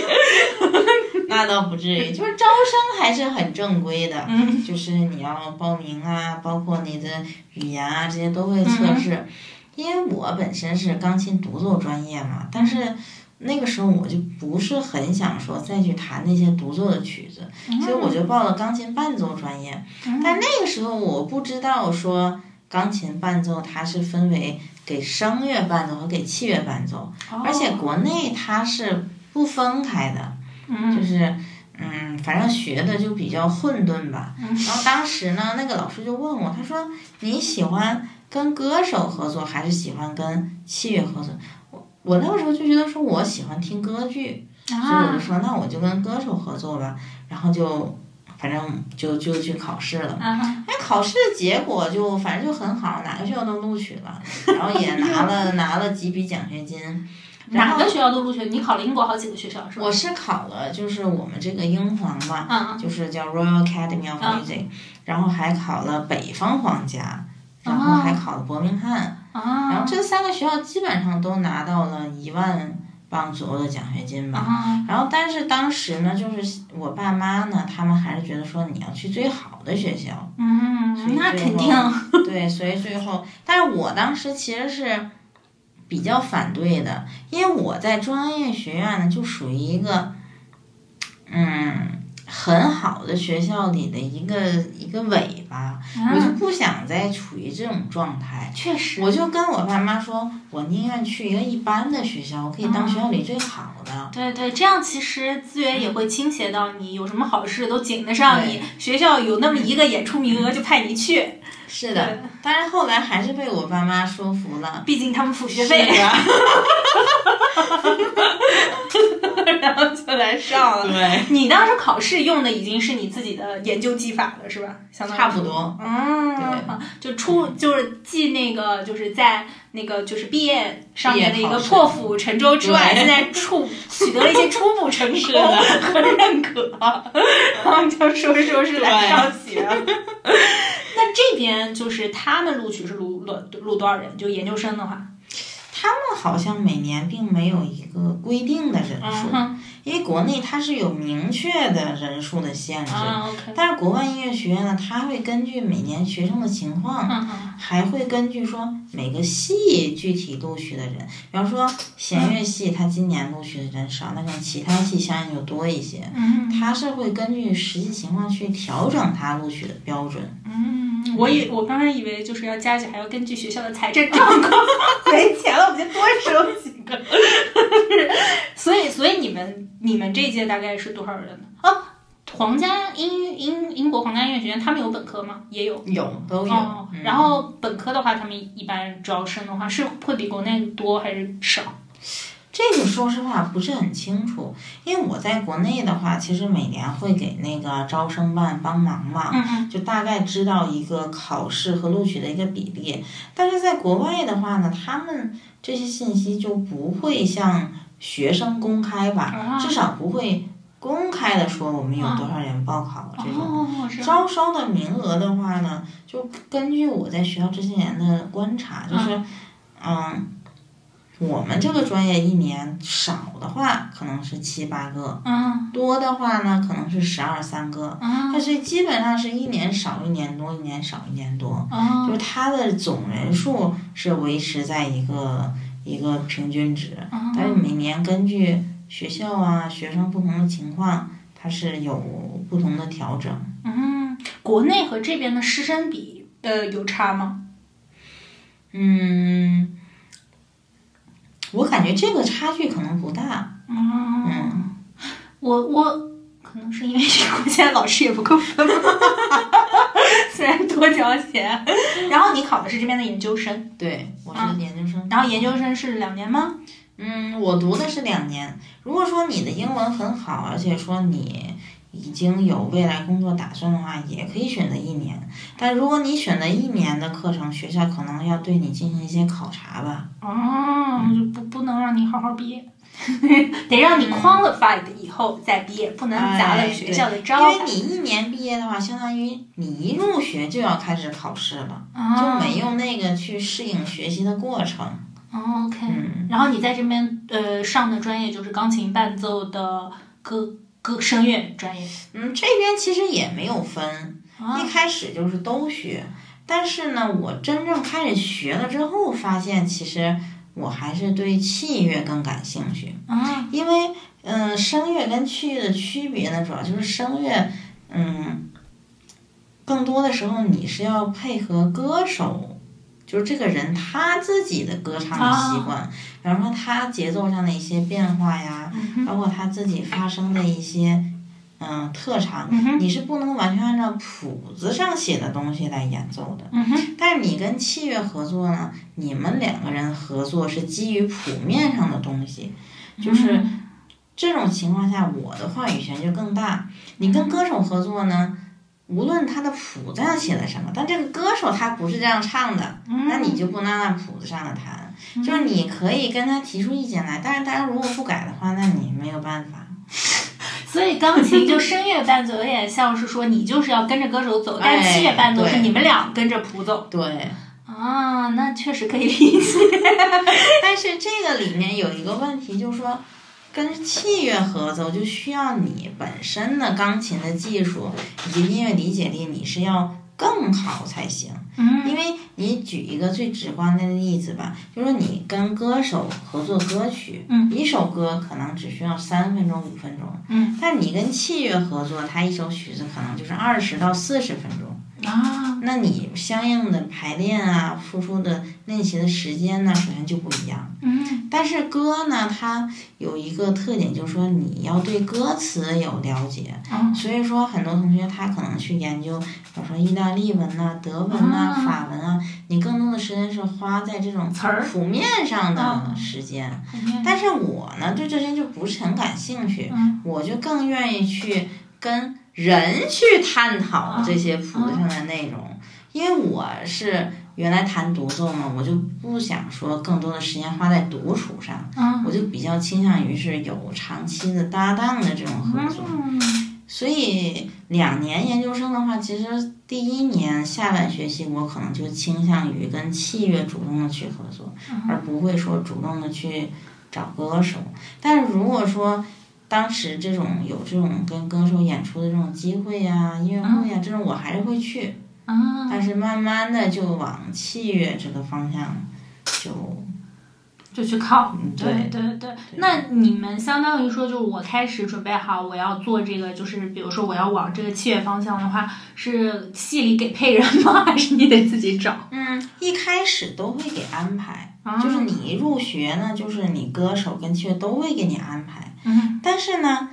那倒不至于，就是招生还是很正规的，嗯就是你要报名啊，包括你的语言啊，这些都会测试。因为我本身是钢琴独奏专业嘛，但是那个时候我就不是很想说再去弹那些独奏的曲子，所以我就报了钢琴伴奏专业。但那个时候我不知道说钢琴伴奏它是分为给声乐伴奏和给器乐伴奏，而且国内它是不分开的。嗯就是嗯，反正学的就比较混沌吧。然后当时呢，那个老师就问我，他说你喜欢跟歌手合作还是喜欢跟器乐合作？我我那个时候就觉得说我喜欢听歌剧，所以我就啊说那我就跟歌手合作吧。然后就反正就就去考试了。啊哎，考试的结果就反正就很好，哪个学校都录取了，然后也拿了拿了几笔奖学金。哪个学校都录取？你考了英国好几个学校是吧？我是考了，就是我们这个英皇嘛，嗯就是叫 Royal Academy of 嗯 Music，、然后还考了北方皇家，然后还考了伯明翰，然啊后这三个学校基本上都拿到了一万镑左右的奖学金吧。啊，然后，但是当时呢，就是我爸妈呢，他们还是觉得说你要去最好的学校，所嗯，以那肯定，对，所以最后，但是我当时其实是比较反对的，因为我在专业学院呢，就属于一个，嗯，很好的学校里的一个一个尾巴，我就嗯，不想再处于这种状态。确实，我就跟我爸妈说，我宁愿去一个一般的学校，我可以当学校里最好的。对对，这样其实资源也会倾斜到你，有什么好事都紧得上你。学校有那么一个演出名额，就派你去。是的，但是后来还是被我爸妈说服了。毕竟他们付学费，然后就来上了。对，你当时考试用的已经是你自己的研究技法了，是吧？相当于差不多。嗯，对就出就是记那个就是在那个就是毕业上面的一个破釜沉舟之外，现在初取得了一些初步成功是的 和认可，然后就说说是来上学。那这边就是他们录取是录录录多少人？就研究生的话，他们好像每年并没有一个规定的人数，因为国内它是有明确的人数的限制。但是国外音乐学院呢，它会根据每年学生的情况，还会根据说每个系具体录取的人，比方说弦乐系，它今年录取的人少，那像其他系相应就多一些。嗯它是会根据实际情况去调整它录取的标准。嗯，我以我刚才以为就是要加起，还要根据学校的财政 状况，没钱了我们就多收几个。所以，所以你们你们这一届大概是多少人呢？哦，皇家英英英国皇家音乐学院他们有本科吗？也有。有都有。哦，嗯然后本科的话，他们一般招生的话是会比国内多还是少？这个说实话不是很清楚，因为我在国内的话，其实每年会给那个招生办帮忙嘛，就大概知道一个考试和录取的一个比例。但是在国外的话呢，他们这些信息就不会向学生公开吧，啊至少不会公开的说我们有多少人报考这种。招收的名额的话呢，就根据我在学校这些年的观察，就是，嗯，我们这个专业一年少的话可能是七八个，嗯。多的话呢可能是十二三个，嗯。但是基本上是一年少一年多，一年少一年多，哦就是它的总人数是维持在一个一个平均值，但是每年根据学校啊学生不同的情况，它是有不同的调整。嗯，国内和这边的师生比呃有差吗？嗯，我感觉这个差距可能不大。嗯，嗯，我我可能是因为这个，我现在老师也不够分，虽然多交钱。然后你考的是这边的研究生，对，我嗯是研究生。然后研究生是两年吗？嗯，我读的是两年。如果说你的英文很好，而且说你已经有未来工作打算的话，也可以选择一年。但如果你选择一年的课程，学校可能要对你进行一些考察吧。哦，就不不能让你好好毕业。得让你 qualified 以后再毕业，不能砸了学校的招牌因为。你一年毕业的话，相当于你一入学就要开始考试了，就哦没有那个去适应学习的过程。哦，OK。嗯，然后你在这边呃上的专业就是钢琴伴奏的歌歌声乐专业。嗯，这边其实也没有分，啊一开始就是都学。但是呢，我真正开始学了之后，发现其实我还是对器乐更感兴趣，啊因为嗯，声乐跟器乐的区别呢，主要就是声乐，嗯，更多的时候你是要配合歌手，就是这个人他自己的歌唱的习惯，比方说他节奏上的一些变化呀，嗯包括他自己发声的一些嗯特长，嗯你是不能完全按照谱子上写的东西来演奏的。但是你跟器乐合作呢，你们两个人合作是基于谱面上的东西，就是嗯这种情况下，我的话语权就更大。你跟歌手合作呢，无论他的谱子上写的什么，但这个歌手他不是这样唱的，嗯那你就不能按谱子上的弹。就是你可以跟他提出意见来，但是大家如果不改的话，那你没有办法。所以钢琴就声乐伴奏有点像是说你就是要跟着歌手走，但哎器乐伴奏是你们俩跟着谱走。对，啊啊，那确实可以理解。但是这个里面有一个问题，就是说，跟器乐合奏就需要你本身的钢琴的技术以及音乐理解力，你是要更好才行。嗯因为你举一个最直观的例子吧，就是说你跟歌手合作歌曲，嗯一首歌可能只需要三分钟、五分钟，嗯，但你跟器乐合作，它一首曲子可能就是二十到四十分钟。啊，那你相应的排练啊、付出的练习的时间呢，首先就不一样。嗯但是歌呢，它有一个特点，就是说你要对歌词有了解。啊所以说，很多同学他可能去研究，比如说意大利文呐、德文呐、啊法文啊，你更多的时间是花在这种词儿谱面上的啊时间。嗯但是我呢，对这些就不是很感兴趣，嗯我就更愿意去跟人去探讨啊这些谱子上的内容，因为我是原来弹独奏嘛，我就不想说更多的时间花在独处上，啊。我就比较倾向于是有长期的搭档的这种合作。嗯。所以两年研究生的话，其实第一年下半学期我可能就倾向于跟器乐主动的去合作，而不会说主动的去找歌手。但是如果说当时这种有这种跟歌手演出的这种机会呀、音乐会呀、这种我还是会去。啊，但是慢慢的就往器乐这个方向就就去靠。嗯对对对，那你们相当于说，就是我开始准备好我要做这个，就是比如说我要往这个器乐方向的话，是系里给配人吗？还是你得自己找？嗯，一开始都会给安排，啊就是你一入学呢，就是你歌手跟器乐都会给你安排。嗯但是呢，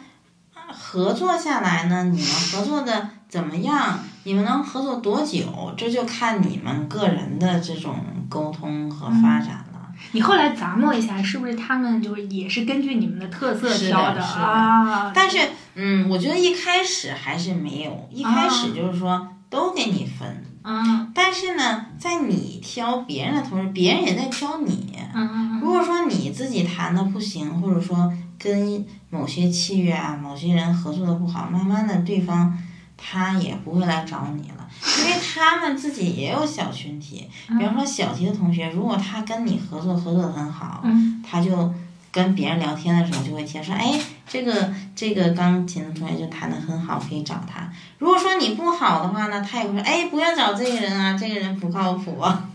合作下来呢，你们合作的怎么样？你们能合作多久？这就看你们个人的这种沟通和发展了。你后来琢磨一下，是不是他们就是也是根据你们的特色挑是的啊？但是，嗯，我觉得一开始还是没有，一开始就是说都给你分。嗯但是呢，在你挑别人的同时，别人也在挑你。嗯如果说你自己弹的不行，或者说跟某些契约啊、某些人合作的不好，慢慢的对方他也不会来找你了，因为他们自己也有小群体。比方说小提的同学，如果他跟你合作合作的很好，嗯他就跟别人聊天的时候就会提说，哎，这个这个钢琴的同学就弹的很好，可以找他。如果说你不好的话呢，他也会说，哎，不要找这个人啊，这个人不靠谱啊。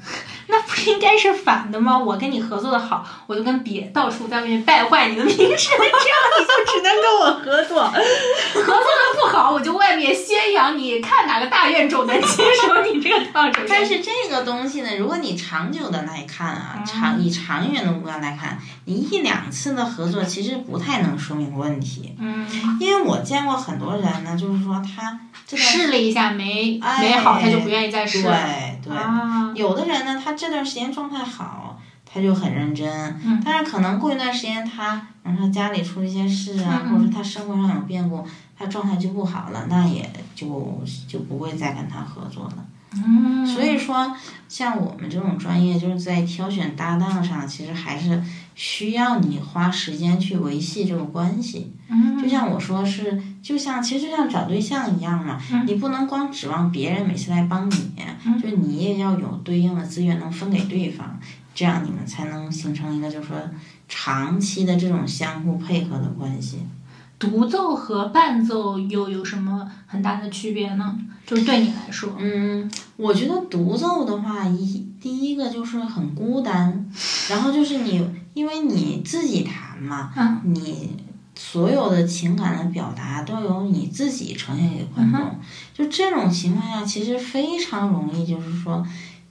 那不是应该是反的吗？我跟你合作的好，我就跟别到处在外面败坏你的名声，这样你就只能跟我合作；合作的不好，我就外面宣扬你，看哪个大院种能接受你这个烫手山但是这个东西呢，如果你长久的来看啊，长以长远的目光来看，你一两次的合作其实不太能说明问题，嗯，因为我见过很多人呢，就是说他这段试了一下没哎没好，他就不愿意再试。了。对对，啊，有的人呢，他这段时间状态好，他就很认真，嗯。但是可能过一段时间他，然后他家里出了一些事啊，嗯。或者说他生活上有变故，他状态就不好了，那也就就不会再跟他合作了。嗯，所以说，像我们这种专业，就是在挑选搭档上，其实还是需要你花时间去维系这个关系。嗯，就像我说是，就像其实就像找对象一样嘛，嗯你不能光指望别人每次来帮你，嗯就你也要有对应的资源能分给对方，这样你们才能形成一个就是说长期的这种相互配合的关系。独奏和伴奏又有什么很大的区别呢？就是对你来说，嗯，我觉得独奏的话，一第一个就是很孤单，然后就是你因为你自己弹嘛，嗯。你所有的情感的表达都由你自己呈现给观众，嗯就这种情况下，其实非常容易就是说，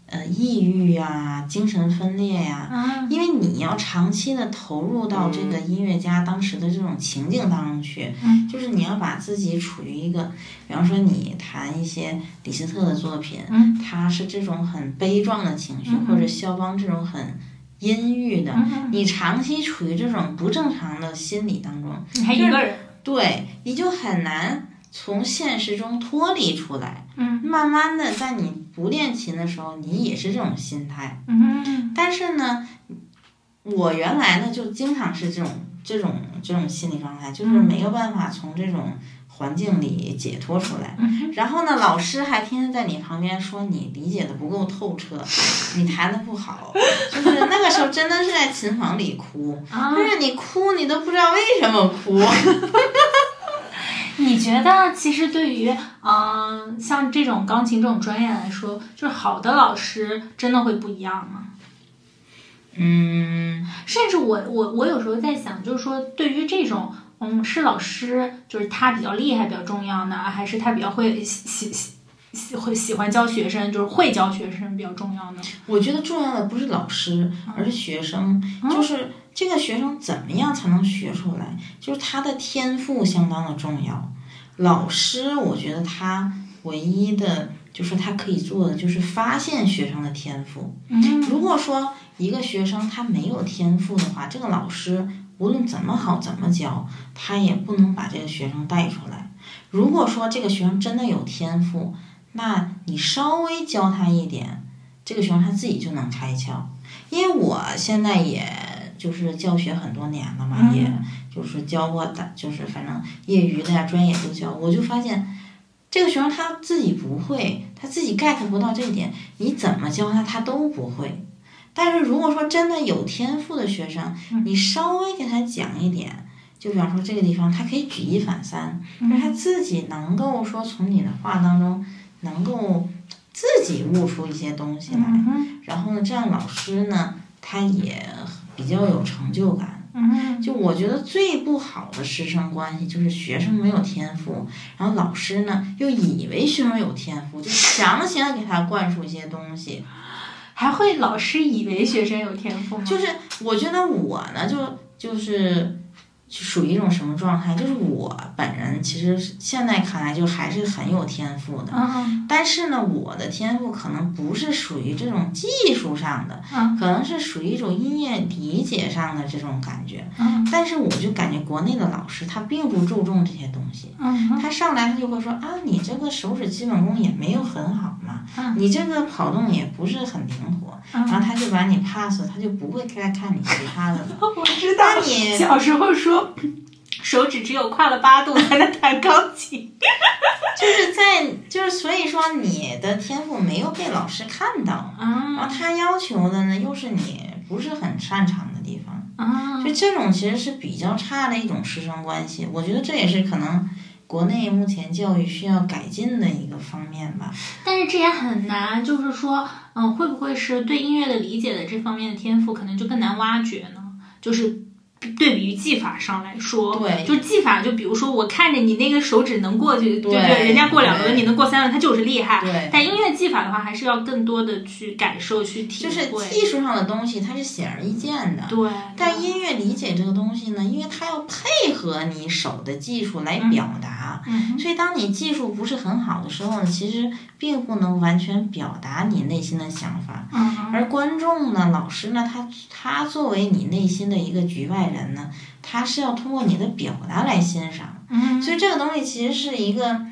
呃，抑郁呀、精神分裂呀、啊，因为你要长期的投入到这个音乐家当时的这种情境当中去，嗯就是你要把自己处于一个，比方说你弹一些李斯特的作品，嗯。它是这种很悲壮的情绪，嗯或者肖邦这种很阴郁的，嗯，你长期处于这种不正常的心理当中，你还一个人，对，你就很难从现实中脱离出来。嗯慢慢的，在你不练琴的时候，你也是这种心态。嗯但是呢，我原来呢就经常是这种这种这种心理状态，就是嗯没有办法从这种环境里解脱出来。然后呢，老师还天天在你旁边说你理解的不够透彻，你弹的不好，就是那个时候真的是在琴房里哭，就是你哭你都不知道为什么哭。你觉得其实对于嗯像这种钢琴这种专业来说，就是好的老师真的会不一样吗？嗯，甚至我我我有时候在想，就是说对于这种嗯是老师，就是他比较厉害比较重要呢，还是他比较会喜喜喜喜会喜欢教学生，就是会教学生比较重要呢？我觉得重要的不是老师，而是学生，就是这个学生怎么样才能学出来，就是他的天赋相当的重要。老师，我觉得他唯一的就是他可以做的就是发现学生的天赋。如果说一个学生他没有天赋的话，这个老师无论怎么好怎么教，他也不能把这个学生带出来。如果说这个学生真的有天赋，那你稍微教他一点，这个学生他自己就能开窍。因为我现在也就是教学很多年了嘛，也就是教过的，就是反正业余的呀、专业都教，我就发现这个学生他自己不会，他自己 get 不到这一点，你怎么教他他都不会。但是如果说真的有天赋的学生，你稍微给他讲一点，就比方说这个地方他可以举一反三，让他自己能够说从你的话当中能够自己悟出一些东西来，然后呢，这样老师呢他也比较有成就感。就我觉得最不好的师生关系就是学生没有天赋，然后老师呢又以为学生有天赋，就强行给他灌输一些东西。还会老师以为学生有天赋吗？就是我觉得我呢，就就是属于一种什么状态？就是我本人其实现在看来就还是很有天赋的，但是呢，我的天赋可能不是属于这种技术上的，可能是属于一种音乐理解上的这种感觉。但是我就感觉国内的老师他并不注重这些东西，他上来他就会说啊，你这个手指基本功也没有很好嘛，你这个跑动也不是很灵活，然后他就把你 pass，他就不会再看你其他的了。我知道你小时候说手指只有跨了八度才能弹钢琴，就是在就是所以说你的天赋没有被老师看到，然后他要求的呢又是你不是很擅长的地方。啊，就这种其实是比较差的一种师生关系，我觉得这也是可能国内目前教育需要改进的一个方面吧。但是这也很难，就是说，嗯，会不会是对音乐的理解的这方面的天赋可能就更难挖掘呢？就是对比于技法上来说，对，就技法，就比如说我看着你那个手指能过去，对不对？人家过两轮，你能过三轮，他就是厉害。对。但音乐技法的话，还是要更多的去感受、去体会。就是技术上的东西，它是显而易见的。对。但音乐理解这个东西呢，因为它要配合你手的技术来表达，嗯所以当你技术不是很好的时候呢，其实并不能完全表达你内心的想法。嗯。而观众呢，老师呢，他他作为你内心的一个局外人呢，他是要通过你的表达来欣赏。嗯。所以这个东西其实是一个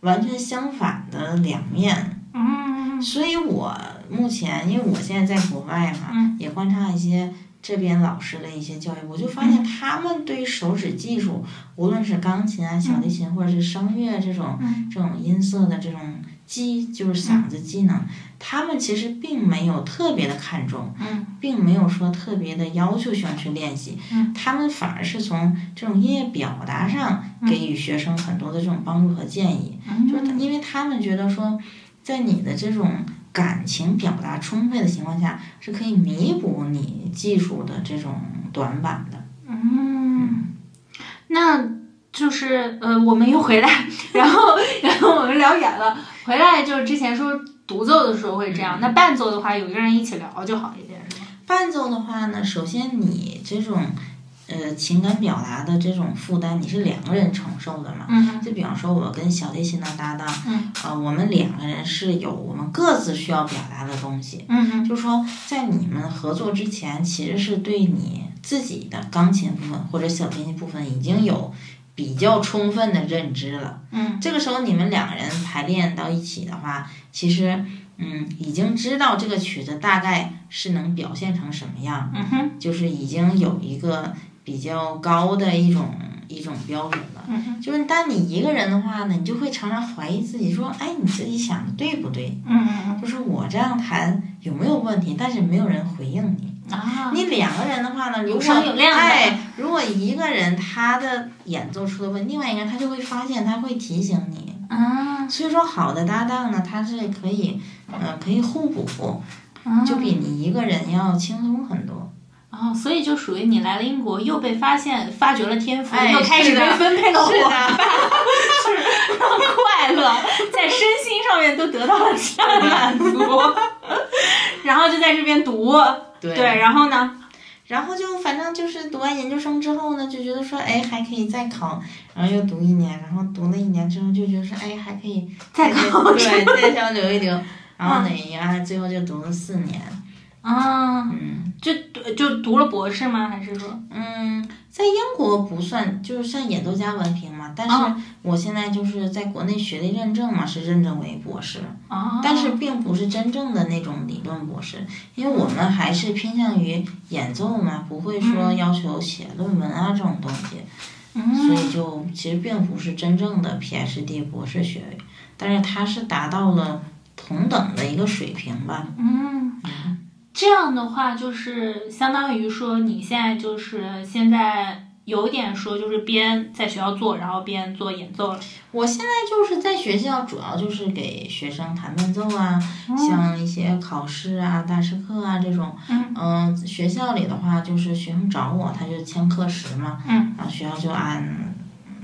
完全相反的两面。嗯。所以我目前，因为我现在在国外嘛，也观察一些这边老师的一些教育，我就发现他们对于手指技术，无论是钢琴啊、小提琴或者是声乐这种这种音色的这种机，就是嗓子机能，他们其实并没有特别的看重，并没有说特别的要求学生去练习，他们反而是从这种音乐表达上给予学生很多的这种帮助和建议，就是因为他们觉得说。在你的这种感情表达充沛的情况下，是可以弥补你技术的这种短板的。嗯，那就是呃，我们又回来，然后 然后我们聊远了。回来就是之前说独奏的时候会这样，那伴奏的话有一个人一起聊就好一点，是吗？伴奏的话呢，首先你这种。呃，情感表达的这种负担，你是两个人承受的嘛？嗯。就比方说，我跟小提琴的搭档，嗯，呃，我们两个人是有我们各自需要表达的东西。嗯嗯。就是说，在你们合作之前，其实是对你自己的钢琴部分或者小提琴部分已经有比较充分的认知了。嗯。这个时候，你们两个人排练到一起的话，其实，嗯，已经知道这个曲子大概是能表现成什么样。嗯哼。就是已经有一个。比较高的一种一种标准了。嗯哼就是当你一个人的话呢，你就会常常怀疑自己，说，哎，你自己想的对不对？嗯嗯就是我这样弹有没有问题？但是没有人回应你。嗯啊，你两个人的话呢，如有果哎，如果一个人他的演奏出了问题，另外一个人他就会发现，他会提醒你。啊，所以说，好的搭档呢，他是可以，呃，可以互补，啊。就比你一个人要轻松很多。哦，所以就属于你来了英国，又被发现发掘了天赋，哎又开始被分配了伙是 快乐在身心上面都得到了这样的满足，然后就在这边读，对。对，然后呢，然后就反正就是读完研究生之后呢，就觉得说，哎，还可以再考，然后又读一年，然后读了一年之后就觉得说，哎，还可以再考对，再想留一留，然后那一年，最后就读了四年。啊，嗯。就就读了博士吗？还是说，嗯，在英国不算，就是算演奏家文凭嘛，但是哦。我现在就是在国内学历认证嘛，是认证为博士。啊，但是并不是真正的那种理论博士，因为我们还是偏向于演奏嘛，不会说要求写论文啊这种东西，嗯。所以就其实并不是真正的 PhD 博士学位，但是它是达到了同等的一个水平吧。嗯，这样的话就是相当于说你现在就是现在有点说就是边在学校做，然后边做演奏了。我现在就是在学校，主要就是给学生弹伴奏啊，哦像一些考试啊、大师课啊这种。嗯嗯、学校里的话，就是学生找我，他就签课时嘛，嗯，然后学校就按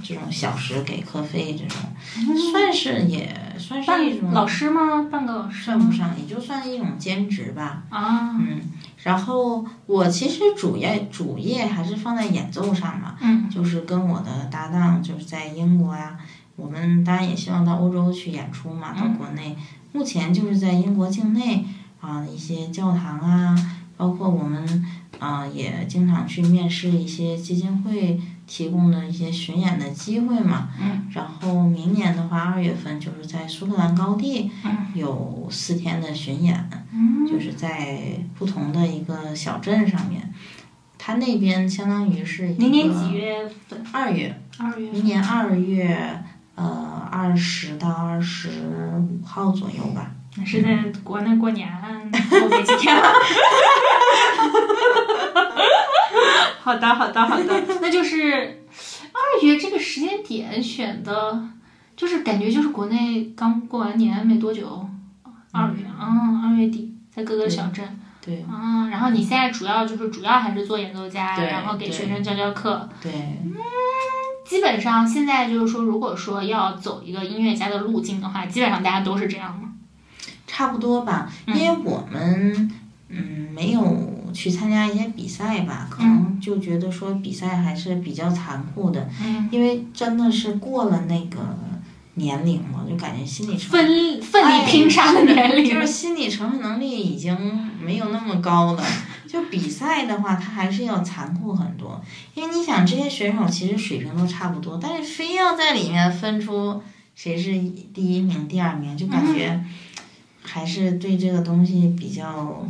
这种小时给课费，这种、嗯算是也算是一种老师吗？半个老师？算不上，也就算一种兼职吧。啊，嗯，然后我其实主业主业还是放在演奏上嘛，嗯就是跟我的搭档就是在英国呀，我们当然也希望到欧洲去演出嘛，到嗯国内，目前就是在英国境内啊一些教堂啊，包括我们啊也经常去面试一些基金会提供的一些巡演的机会嘛，嗯然后明年的话二月份就是在苏格兰高地嗯有四天的巡演，嗯就是在不同的一个小镇上面。他那边相当于是明年几月份？二月，二月明年二月呃二十到二十五号左右吧。是在国内过年 过没几天了。好的，好的，好的，那就是二月这个时间点选的，就是感觉就是国内刚过完年没多久，二月，嗯，二月底在各个小镇，对嗯，然后你现在主要就是主要还是做演奏家，然后给学生教教课，对，嗯基本上现在就是说，如果说要走一个音乐家的路径的话，基本上大家都是这样吗？差不多吧。因为我们嗯没有去参加一些比赛吧，可能就觉得说比赛还是比较残酷的，嗯，因为真的是过了那个年龄了，就感觉心理承奋力奋力拼杀的年龄，哎就是心理承受能力已经没有那么高了。就比赛的话，它还是要残酷很多，因为你想这些选手其实水平都差不多，但是非要在里面分出谁是第一名、第二名，就感觉还是对这个东西比较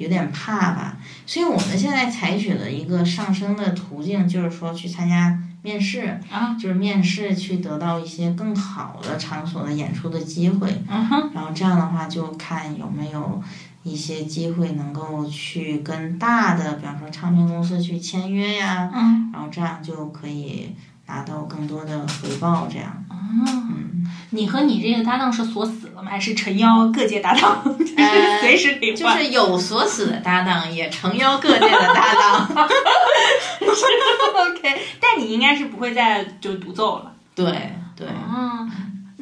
有点怕吧。所以我们现在采取了一个上升的途径，就是说去参加面试，啊，就是面试去得到一些更好的场所的演出的机会。嗯哼，然后这样的话，就看有没有一些机会能够去跟大的，比方说唱片公司去签约呀，嗯，然后这样就可以拿到更多的回报。这样，哦，嗯，你和你这个搭档是锁死了吗？还是诚邀各界搭档，就是呃随时领换？就是有锁死的搭档，也诚邀各界的搭档。OK，但你应该是不会再就独奏了。对对，嗯，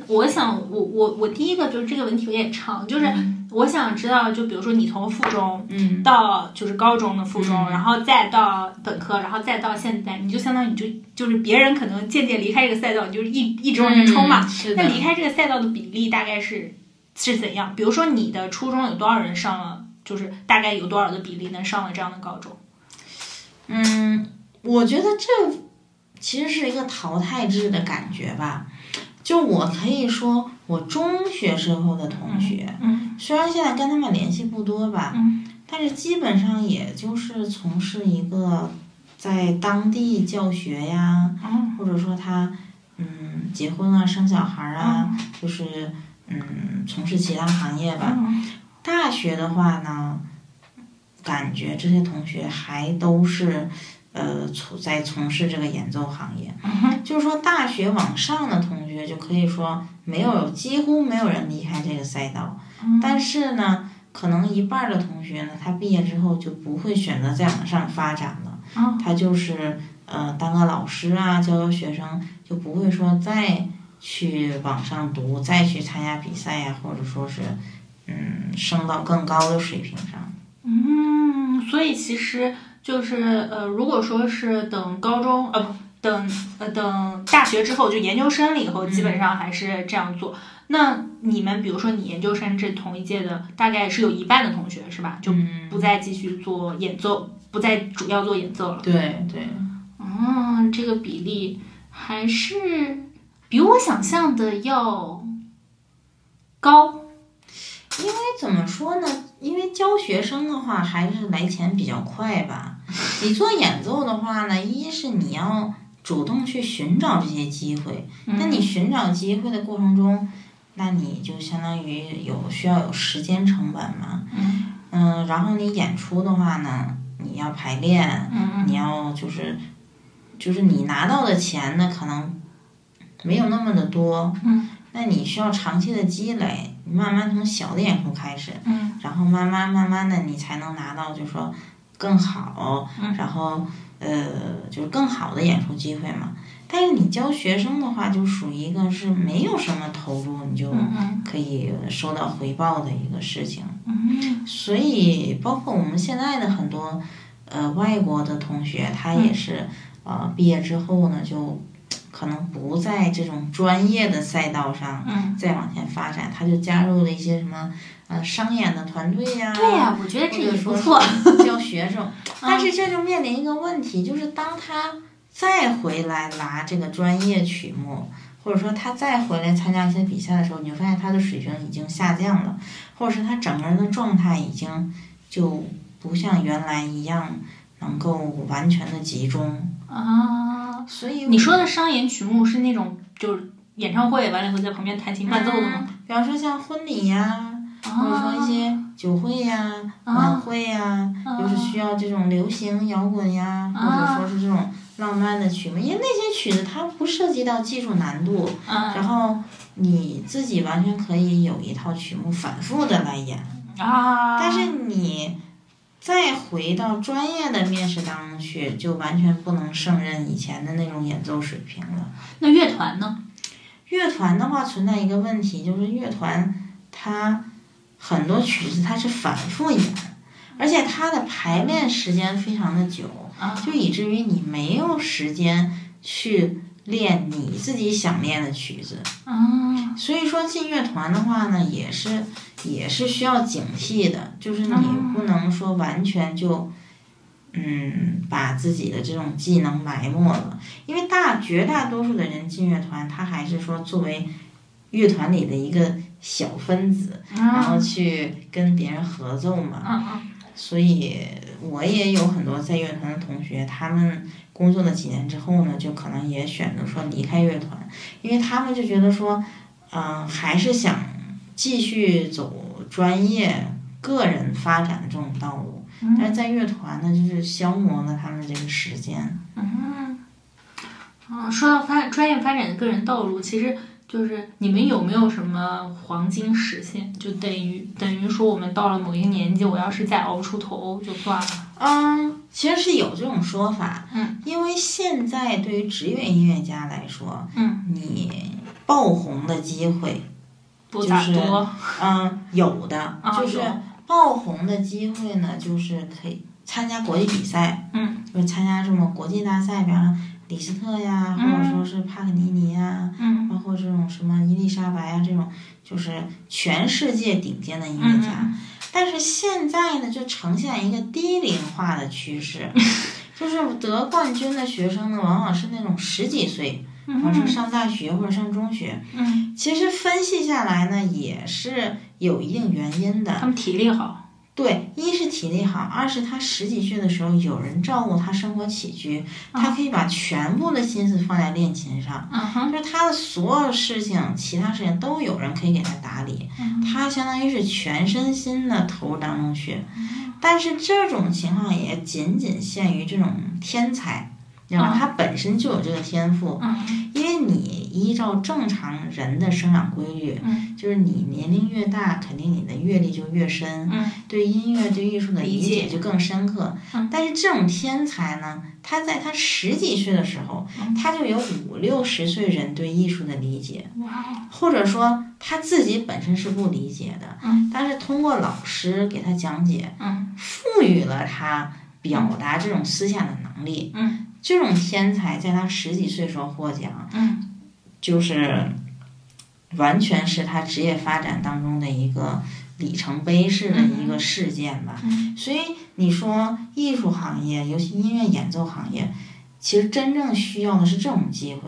我想，我我我第一个就是这个问题有点长，就是我想知道，就比如说你从附中嗯，到就是高中的附中，嗯然后再到本科，然后再到现在，你就相当于你就就是别人可能渐渐离开这个赛道，你就是一一直往前冲嘛。那。离开这个赛道的比例大概是是怎样？比如说你的初中有多少人上了，就是大概有多少的比例能上了这样的高中？嗯，我觉得这其实是一个淘汰制的感觉吧。就我可以说，我中学时候的同学，嗯虽然现在跟他们联系不多吧，嗯但是基本上也就是从事一个在当地教学呀，嗯或者说他嗯结婚啊、生小孩儿啊，就是嗯从事其他行业吧。嗯大学的话呢，感觉这些同学还都是呃从在从事这个演奏行业。嗯就是说，大学往上的同学就可以说没有几乎没有人离开这个赛道。嗯但是呢，可能一半儿的同学呢，他毕业之后就不会选择再往上发展了。嗯他就是呃当个老师啊，教教学生，就不会说再去往上读，再去参加比赛呀、或者说是嗯升到更高的水平上。嗯，所以其实就是呃，如果说是等高中呃不等呃等大学之后，就研究生了以后，基本上还是这样做。那你们比如说你研究生这同一届的，大概是有一半的同学是吧？就嗯，不再继续做演奏，不再主要做演奏了。对对，嗯，这个比例还是比我想象的要高。因为怎么说呢？因为教学生的话，还是来钱比较快吧。你做演奏的话呢，一是你要主动去寻找这些机会，那你寻找机会的过程中，那你就相当于有需要有时间成本嘛。嗯嗯，然后你演出的话呢，你要排练，嗯你要就是就是你拿到的钱呢，可能没有那么的多。嗯，那你需要长期的积累，你慢慢从小的演出开始，嗯然后慢慢慢慢的你才能拿到，就是说更好，嗯。然后呃就是更好的演出机会嘛。但是你教学生的话，就属于一个是没有什么投入，你就嗯可以收到回报的一个事情。嗯。所以，包括我们现在的很多呃外国的同学，他也是、呃毕业之后呢，就可能不在这种专业的赛道上嗯，再往前发展，他就加入了一些什么呃商演的团队呀、对呀、我觉得这也不错。教学生。但是这就面临一个问题，就是当他再回来拿这个专业曲目。或者说他再回来参加一些比赛的时候，你就发现他的水平已经下降了，或者是他整个人的状态已经就不像原来一样能够完全的集中。啊，所以你说的商演曲目是那种就是演唱会完了以后在旁边弹琴伴奏的吗？嗯比方说像婚礼呀、或者说一啊，些酒会呀、啊晚会呀，啊就是需要这种流行摇滚呀，或啊者说是这种浪漫的曲目，因为那些曲子它不涉及到技术难度，啊然后你自己完全可以有一套曲目反复的来演，啊，但是你再回到专业的面试当中去，就完全不能胜任以前的那种演奏水平了。那乐团呢？乐团的话存在一个问题，就是乐团它很多曲子它是反复演，而且它的排练时间非常的久，啊就以至于你没有时间去练你自己想练的曲子。啊所以说进乐团的话呢，也是也是需要警惕的，就是你不能说完全就。嗯，把自己的这种技能埋没了，因为大绝大多数的人进乐团，他还是说作为乐团里的一个小分子，然后啊去跟别人合奏嘛。啊所以我也有很多在乐团的同学，他们工作了几年之后呢，就可能也选择说离开乐团，因为他们就觉得说，嗯、还是想继续走专业、个人发展的这种道路，但是在乐团呢，就是消磨了他们这个时间。嗯。啊，说到发专业发展的个人道路，其实就是你们有没有什么黄金时限？就等于等于说，我们到了某一个年纪，我要是再熬不出头就算了。嗯，其实是有这种说法，嗯，因为现在对于职业音乐家来说，嗯，你爆红的机会，不咋就是多。嗯，有的，啊就是爆红的机会呢，就是可以参加国际比赛，嗯，就是参加什么国际大赛，比方说李斯特呀，嗯或者说是帕格尼尼呀，嗯包括这种什么伊丽莎白啊，这种就是全世界顶尖的音乐家。嗯但是现在呢，就呈现一个低龄化的趋势，就是得冠军的学生呢，往往是那种十几岁，比方说上大学或者上中学。嗯，其实分析下来呢，也是有一定原因的。他们体力好。对，一是体力好，二是他十几岁的时候有人照顾他生活起居，他可以把全部的心思放在练琴上，就是他的所有事情，其他事情都有人可以给他打理，他相当于是全身心的投入当中去。但是这种情况也仅仅限于这种天才。然后他本身就有这个天赋，因为你依照正常人的生长规律，就是你年龄越大，肯定你的阅历就越深，对音乐、对艺术的理解就更深刻。但是这种天才呢，他在他十几岁的时候，他就有五六十岁人对艺术的理解，或者说他自己本身是不理解的，但是通过老师给他讲解，赋予了他表达这种思想的能力。这种天才在他十几岁时候获奖，就是完全是他职业发展当中的一个里程碑式的一个事件吧。所以你说艺术行业，尤其音乐演奏行业，其实真正需要的是这种机会。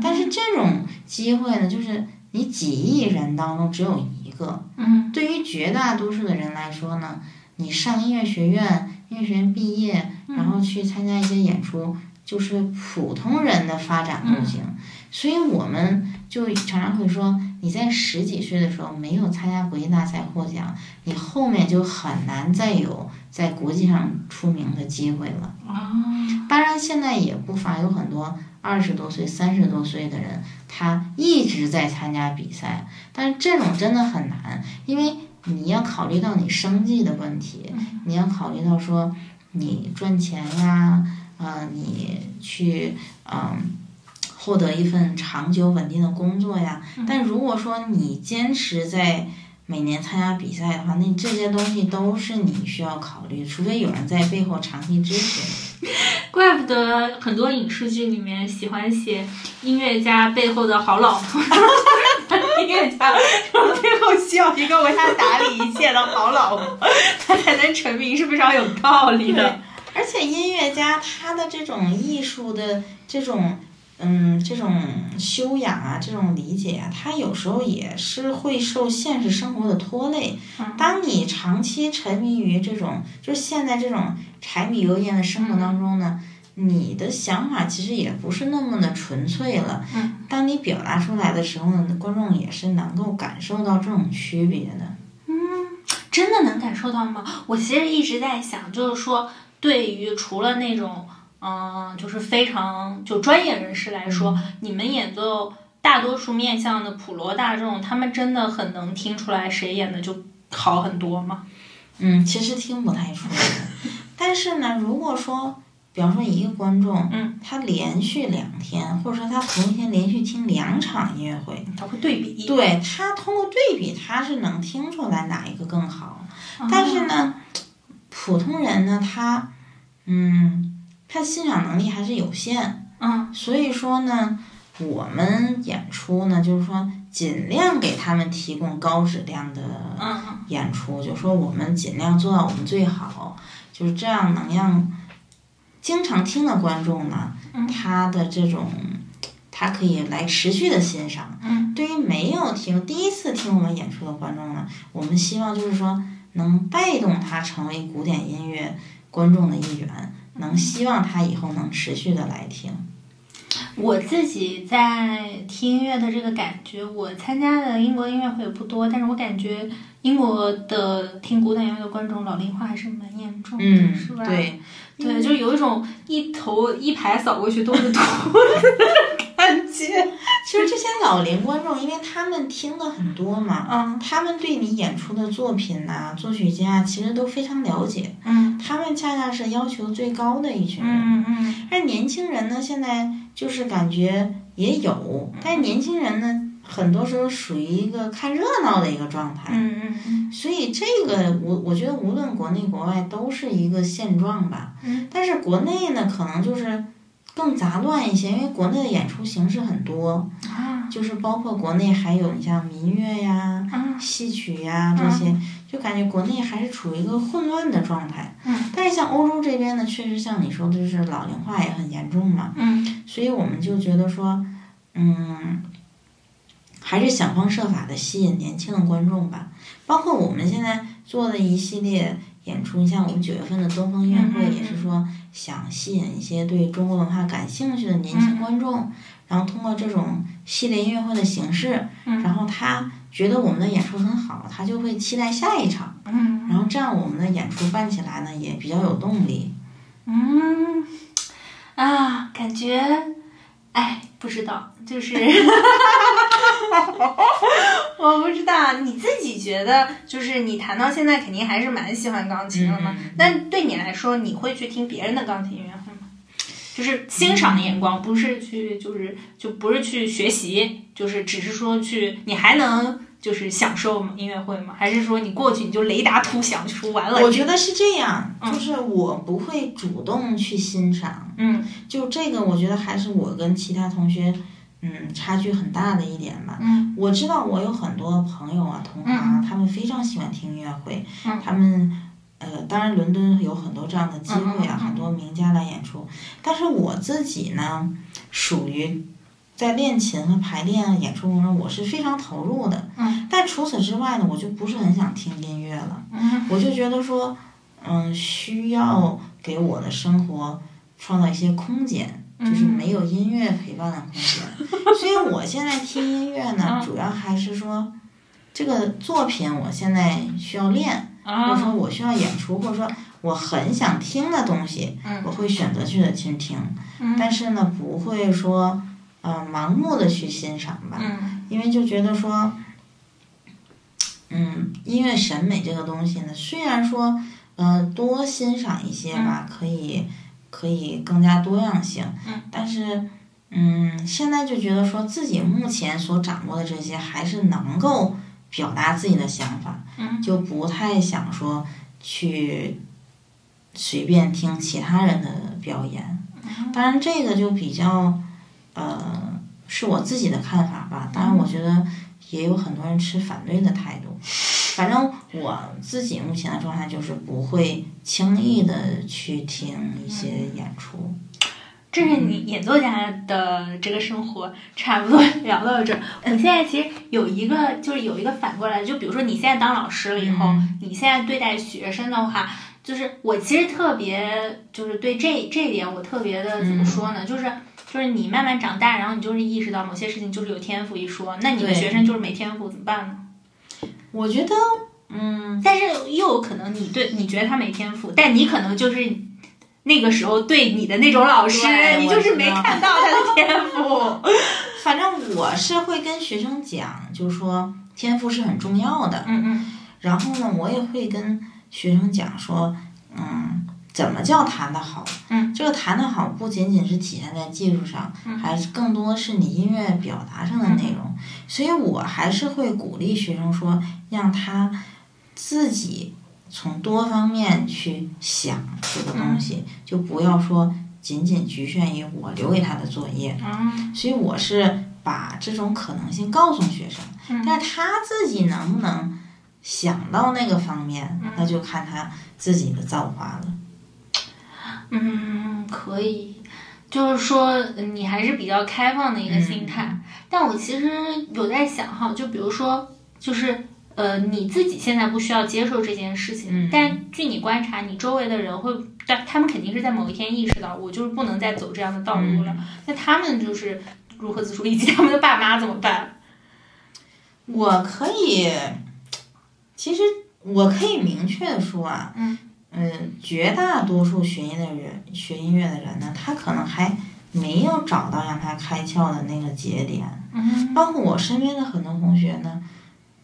但是这种机会呢，就是你几亿人当中只有一个。对于绝大多数的人来说呢，你上音乐学院。音乐学院毕业，然后去参加一些演出，就是普通人的发展路径。所以我们就常常会说，你在十几岁的时候没有参加国际大赛获奖，你后面就很难再有在国际上出名的机会了。当然，现在也不乏有很多二十多岁、三十多岁的人，他一直在参加比赛，但是这种真的很难，因为。你要考虑到你生计的问题，你要考虑到说你赚钱呀，呃，你去嗯获得一份长久稳定的工作呀。但如果说你坚持在每年参加比赛的话，那这些东西都是你需要考虑，除非有人在背后长期支持。怪不得很多影视剧里面喜欢写音乐家背后的好老婆。音乐家背后需要一个为他打理一切的好老婆，他才能成名，是非常有道理的。而且音乐家他的这种艺术的这种嗯这种修养啊，这种理解啊，他有时候也是会受现实生活的拖累。当你长期沉迷于这种就是现在这种柴米油盐的生活当中呢？你的想法其实也不是那么的纯粹了。嗯。当你表达出来的时候呢，观众也是能够感受到这种区别的。嗯，真的能感受到吗？我其实一直在想，就是说，对于除了那种，嗯，就是非常就专业人士来说，你们演奏大多数面向的普罗大众，他们真的很能听出来谁演的就好很多吗？嗯，其实听不太出来。但是呢，如果说。比方说，一个观众，嗯他连续两天，或者说他同一天连续听两场音乐会，他会对比。对他通过对比，他是能听出来哪一个更好。但是呢，普通人呢，他，嗯，他欣赏能力还是有限。嗯。所以说呢，我们演出呢，就是说尽量给他们提供高质量的演出，就说我们尽量做到我们最好，就是这样能让。经常听的观众呢，他的这种，他可以来持续的欣赏。对于没有听、第一次听我们演出的观众呢，我们希望就是说能带动他成为古典音乐观众的一员，能希望他以后能持续的来听。我自己在听音乐的这个感觉，我参加的英国音乐会不多，但是我感觉英国的听古典音乐的观众老龄化还是蛮严重的，是吧？对。对，就有一种一头一排扫过去都是秃子的感觉。其实这些老龄观众，因为他们听的很多嘛，嗯，他们对你演出的作品呐、作曲家其实都非常了解，嗯，他们恰恰是要求最高的一群人，嗯嗯。但年轻人呢，现在就是感觉也有，但是年轻人呢。很多时候属于一个看热闹的一个状态，嗯嗯嗯，所以这个我我觉得无论国内国外都是一个现状吧，嗯，但是国内呢可能就是更杂乱一些，因为国内的演出形式很多，啊，就是包括国内还有你像民乐呀、戏曲呀这些，就感觉国内还是处于一个混乱的状态，嗯，但是像欧洲这边呢，确实像你说的，就是老龄化也很严重嘛，嗯，所以我们就觉得说，嗯。还是想方设法的吸引年轻的观众吧，包括我们现在做的一系列演出，你像我们九月份的东风音乐会，也是说想吸引一些对中国文化感兴趣的年轻观众，然后通过这种系列音乐会的形式，然后他觉得我们的演出很好，他就会期待下一场，然后这样我们的演出办起来呢也比较有动力。嗯，啊，感觉，哎，不知道，就是，我不知道，你自己觉得，就是你弹到现在，肯定还是蛮喜欢钢琴的嘛？但对你来说，你会去听别人的钢琴音乐会吗？就是欣赏的眼光，不是去，就是就不是去学习，就是只是说去，你还能。就是享受音乐会吗？还是说你过去你就雷达突响就说完了？我觉得是这样，就是我不会主动去欣赏。嗯，就这个，我觉得还是我跟其他同学，嗯，差距很大的一点吧。嗯，我知道我有很多朋友啊、同行啊，他们非常喜欢听音乐会。嗯，他们呃，当然伦敦有很多这样的机会啊，很多名家来演出。但是我自己呢，属于。在练琴和排练演出过程中，我是非常投入的。嗯。但除此之外呢，我就不是很想听音乐了。嗯。我就觉得说，嗯，需要给我的生活创造一些空间，就是没有音乐陪伴的空间。所以我现在听音乐呢，主要还是说，这个作品我现在需要练，或者说我需要演出，或者说我很想听的东西，我会选择去的去听。嗯。但是呢，不会说。呃，盲目的去欣赏吧，因为就觉得说，嗯，音乐审美这个东西呢，虽然说，呃，多欣赏一些吧，可以，可以更加多样性，但是，嗯，现在就觉得说自己目前所掌握的这些还是能够表达自己的想法，就不太想说去随便听其他人的表演，当然这个就比较。呃，是我自己的看法吧。当然，我觉得也有很多人持反对的态度。反正我自己目前的状态就是不会轻易的去听一些演出。这是你演奏家的这个生活，差不多 聊到这儿。我现在其实有一个，就是有一个反过来，就比如说你现在当老师了以后，你现在对待学生的话，就是我其实特别，就是对这这一点我特别的怎么说呢？就是。就是你慢慢长大，然后你就是意识到某些事情就是有天赋一说，那你的学生就是没天赋怎么办呢？我觉得，嗯，但是又有可能你对你觉得他没天赋，但你可能就是那个时候对你的那种老师，你就是没看到他的天赋。反正我是会跟学生讲，就是说天赋是很重要的。嗯嗯。然后呢，我也会跟学生讲说，嗯。怎么叫弹得好？嗯，这个弹得好不仅仅是体现在技术上，还是更多是你音乐表达上的内容。所以我还是会鼓励学生说，让他自己从多方面去想这个东西，就不要说仅仅局限于我留给他的作业。所以我是把这种可能性告诉学生，但是他自己能不能想到那个方面，那就看他自己的造化了。嗯，可以，就是说你还是比较开放的一个心态。但我其实有在想哈，就比如说，就是呃，你自己现在不需要接受这件事情，但据你观察，你周围的人会，但他们肯定是在某一天意识到，我就是不能再走这样的道路了。那他们就是如何自处，以及他们的爸妈怎么办？我可以，其实我可以明确的说啊。嗯。嗯，绝大多数学音的人，学音乐的人呢，他可能还没有找到让他开窍的那个节点。嗯，包括我身边的很多同学呢，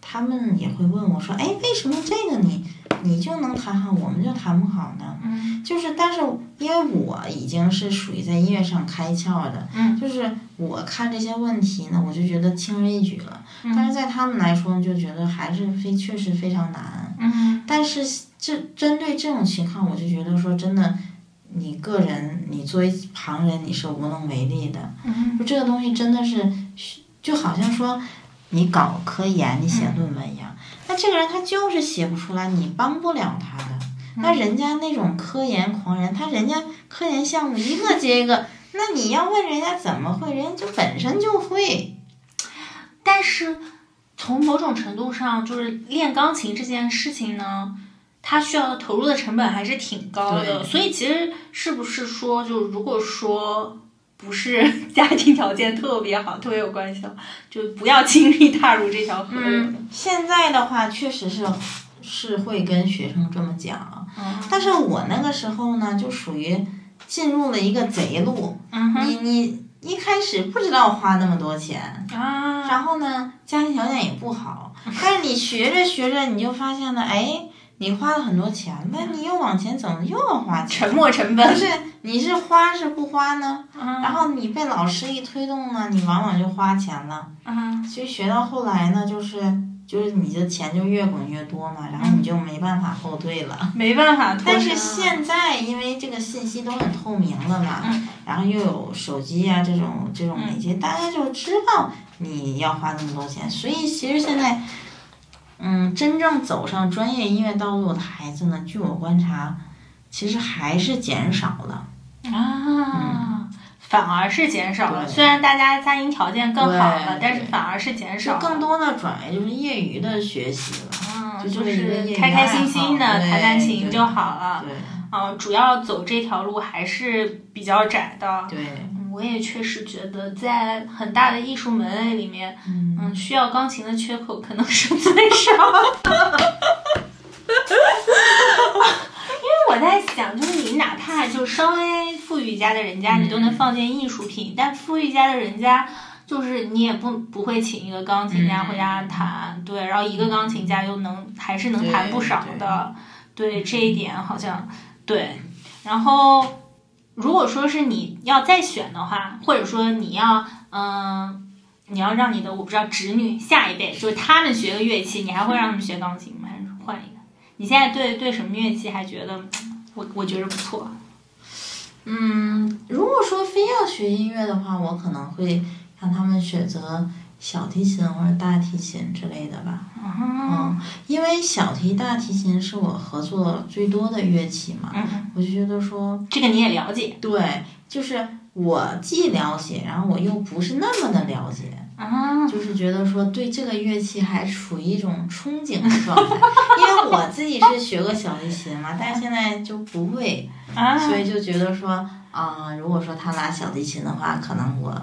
他们也会问我说：“哎，为什么这个你你就能弹好，我们就弹不好呢？”嗯，就是，但是因为我已经是属于在音乐上开窍的，嗯，就是我看这些问题呢，我就觉得轻而易举了。嗯，但是在他们来说，就觉得还是非确实非常难。嗯，但是。这针对这种情况，我就觉得说真的，你个人，你作为旁人，你是无能为力的。就这个东西真的是，就好像说你搞科研，你写论文一样。那这个人他就是写不出来，你帮不了他的。那人家那种科研狂人，他人家科研项目一个接一个，那你要问人家怎么会，人家就本身就会。但是。从某种程度上，就是练钢琴这件事情呢，它需要投入的成本还是挺高的。所以其实是不是说，就如果说不是 家庭条件特别好、特别有关系的，就不要轻易踏入这条河。现在的话，确实是是会跟学生这么讲，嗯但是我那个时候呢，就属于进入了一个贼路。你你一开始不知道花那么多钱，啊，然后呢，家庭条件也不好，但是你学着学着，你就发现了，哎，你花了很多钱，那你又往前走，又要花钱。沉没成不本。是，你是花是不花呢？嗯然后你被老师一推动呢，你往往就花钱了。嗯所以学到后来呢，就是就是你的钱就越滚越多嘛，然后你就没办法后退了。没办法。但是现在因为这个信息都很透明了嘛，嗯然后又有手机啊这种这种媒介，大家就知道你要花那么多钱，所以其实现在，嗯，真正走上专业音乐道路的孩子呢，据我观察，其实还是减少了。啊，反而是减少了。虽然大家家庭条件更好了，但是反而是减少了。更多的转为就是业余的学习了。嗯，就就是开开心心的弹弹琴就好了。对嗯，主要走这条路还是比较窄的。对，嗯我也确实觉得，在很大的艺术门类里面，嗯，嗯，需要钢琴的缺口可能是最少的。因为我在想，就是你哪怕就稍微富裕一家的人家，你都能放进艺术品，但富裕家的人家。就是你也不不会请一个钢琴家嗯回家弹，对，然后一个钢琴家又能还是能弹不少的，对这一点好像对。然后如果说是你要再选的话，或者说你要嗯、你要让你的我不知道侄女下一辈，就是他们学个乐器，你还会让他们学钢琴吗？还是换一个？你现在对对什么乐器还觉得我我觉得不错？嗯，如果说非要学音乐的话，我可能会让他们选择小提琴或者大提琴之类的吧。嗯嗯，因为小提、大提琴是我合作最多的乐器嘛，嗯，我就觉得说，这个你也了解对，就是我既了解，然后我又不是那么的了解，啊？就是觉得说对这个乐器还处于一种憧憬的状态。因为我自己是学过小提琴嘛，但是现在就不会，啊，所以就觉得说啊、如果说他拉小提琴的话，可能我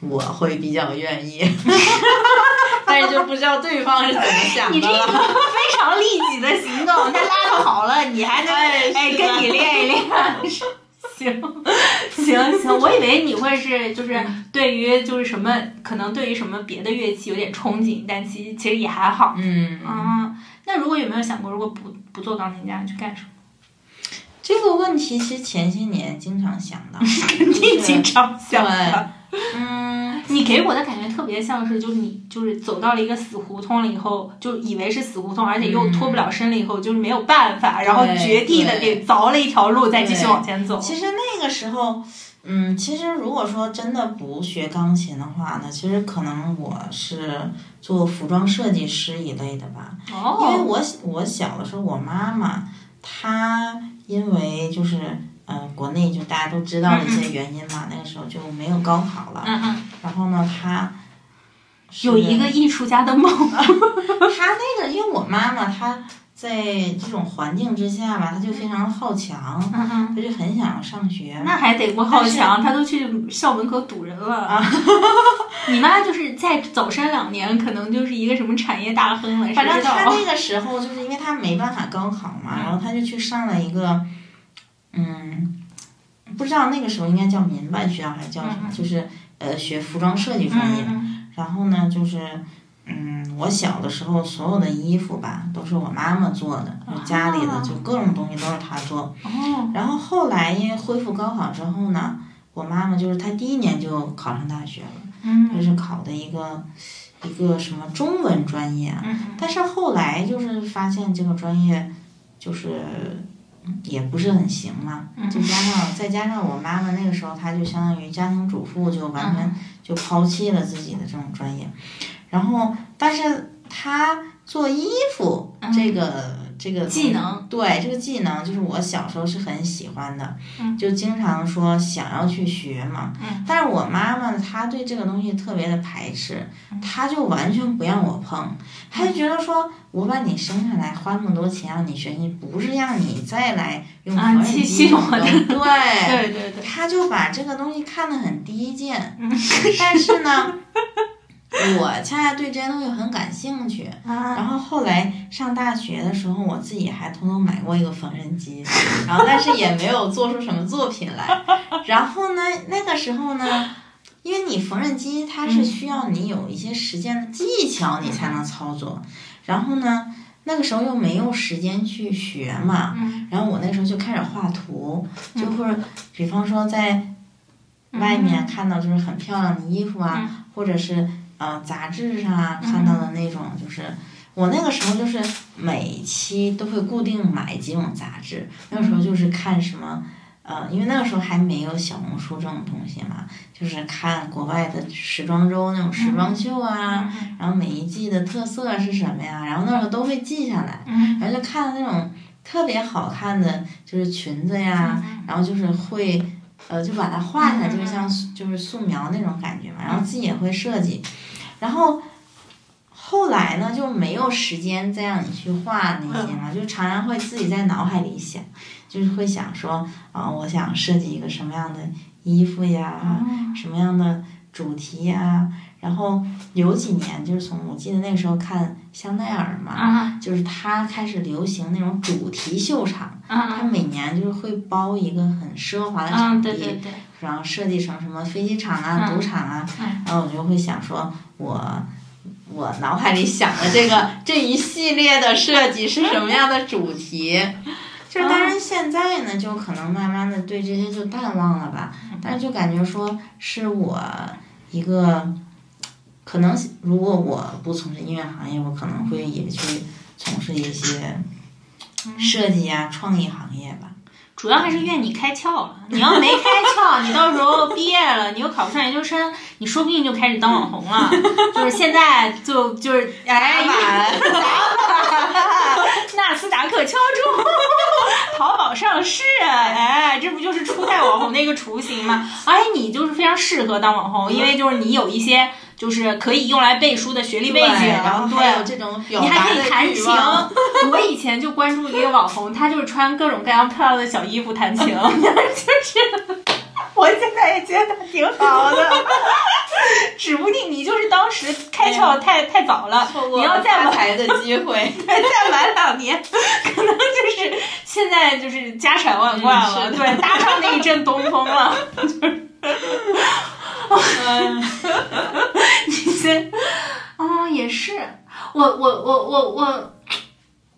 我会比较愿意，但是就不知道对方是怎么想的你这。非常利己的行动，他拉的好了，你还能哎哎跟你练一练。行行行，我以为你会是就是对于就是什么可能对于什么别的乐器有点憧憬，但其实其实也还好。嗯，嗯，那如果有没有想过，如果不不做钢琴家，去干什么？这个问题其实前些年经常想到，肯定经常想的。嗯，你给我的感觉特别像是，就是你就是走到了一个死胡同了以后，就以为是死胡同，而且又脱不了身了以后，就是没有办法，然后绝地的给凿了一条路，再继续往前走。其实那个时候，嗯，其实如果说真的不学钢琴的话呢，其实可能我是做服装设计师一类的吧。哦因为哦，我我小的时候，我妈妈她因为就是呃国内就大家都知道的一些原因嘛，那个时候就没有高考了。嗯嗯，然后呢，他有一个艺术家的梦。他那个，因为我妈妈她在这种环境之下吧，他就非常好强，嗯嗯，她就很想上学。那还得不好强，他都去校门口堵人了。你妈就是再早生两年，可能就是一个什么产业大亨了，反正？他那个时候就是因为他没办法高考嘛，嗯然后他就去上了一个，嗯，不知道那个时候应该叫民办学校还是叫什么，就是呃学服装设计专业。嗯然后呢，就是嗯，我小的时候所有的衣服吧都是我妈妈做的，就家里的啊就各种东西都是她做。哦，然后后来因为恢复高考之后呢，我妈妈就是她第一年就考上大学了，就嗯是考的一个一个什么中文专业但是后来就是发现这个专业就是嗯也不是很行嘛，嗯就加上再加上我妈妈那个时候，她就相当于家庭主妇，就完全嗯就抛弃了自己的这种专业。然后，但是他做衣服嗯这个这这个技能，对这个技能，就是我小时候是很喜欢的，嗯就经常说想要去学嘛。嗯但是我妈妈，她对这个东西特别的排斥，嗯她就完全不让我碰，她就觉得说，我把你生下来花那么多钱让你学习，不是让你再来用啊缝纫机用的，系我的对。对对对，他就把这个东西看得很低贱，嗯 但是呢，我恰恰对这些东西很感兴趣。啊，然后后来上大学的时候，我自己还偷偷买过一个缝纫机，然后但是也没有做出什么作品来。然后呢，那个时候呢，因为你缝纫机它是需要你有一些实践的技巧，你才能操作。然后呢，那个时候又没有时间去学嘛，嗯然后我那时候就开始画图，就嗯会比方说在外面看到就是很漂亮的衣服啊，嗯或者是呃杂志上啊看到的那种，就是我那个时候就是每期都会固定买几种杂志，那个时候就是看什么。呃，因为那个时候还没有小红书这种东西嘛，就是看国外的时装周那种时装秀啊，嗯然后每一季的特色是什么呀，然后那时候都会记下来，嗯然后就看那种特别好看的，就是裙子呀，嗯然后就是会，呃，就把它画下来，嗯就是像素就是素描那种感觉嘛，然后自己也会设计，然后后来呢就没有时间再让你去画那些了，就常常会自己在脑海里想，就是会想说啊、我想设计一个什么样的衣服呀，嗯什么样的主题呀，然后有几年就是从我记得那个时候看香奈儿嘛。啊就是它开始流行那种主题秀场，它啊每年就是会包一个很奢华的啊！场地，对对对，然后设计成什么飞机场啊、嗯赌场啊，嗯然后我就会想说，我我脑海里想的这个这一系列的设计是什么样的主题？就是当然现在呢，就可能慢慢的对这些就淡忘了吧，但是就感觉说是我一个。可能如果我不从事音乐行业，我可能会也去从事一些设计啊、创意行业吧。主要还是怨你开窍了。你要没开窍，你到时候毕业了，你又考不上研究生，你说不定就开始当网红了。就是现在就就是哎，纳斯达克敲钟，淘宝上市，哎，这不就是初代网红的一个雏形吗？而且你就是非常适合当网红，因为就是你有一些就是可以用来背书的学历背景，对然后对还有这种表你还可以弹琴。我以前就关注一个网红，他就是穿各种各样漂亮的小衣服弹琴，就是。我现在也觉得挺好的，指不定你就是当时开窍太太早了，你要再晚发财的机会。再晚两年，可能就是现在就是家产万贯了，嗯对，搭上那一阵东风了，就是。你先，啊，也是，我我我我我，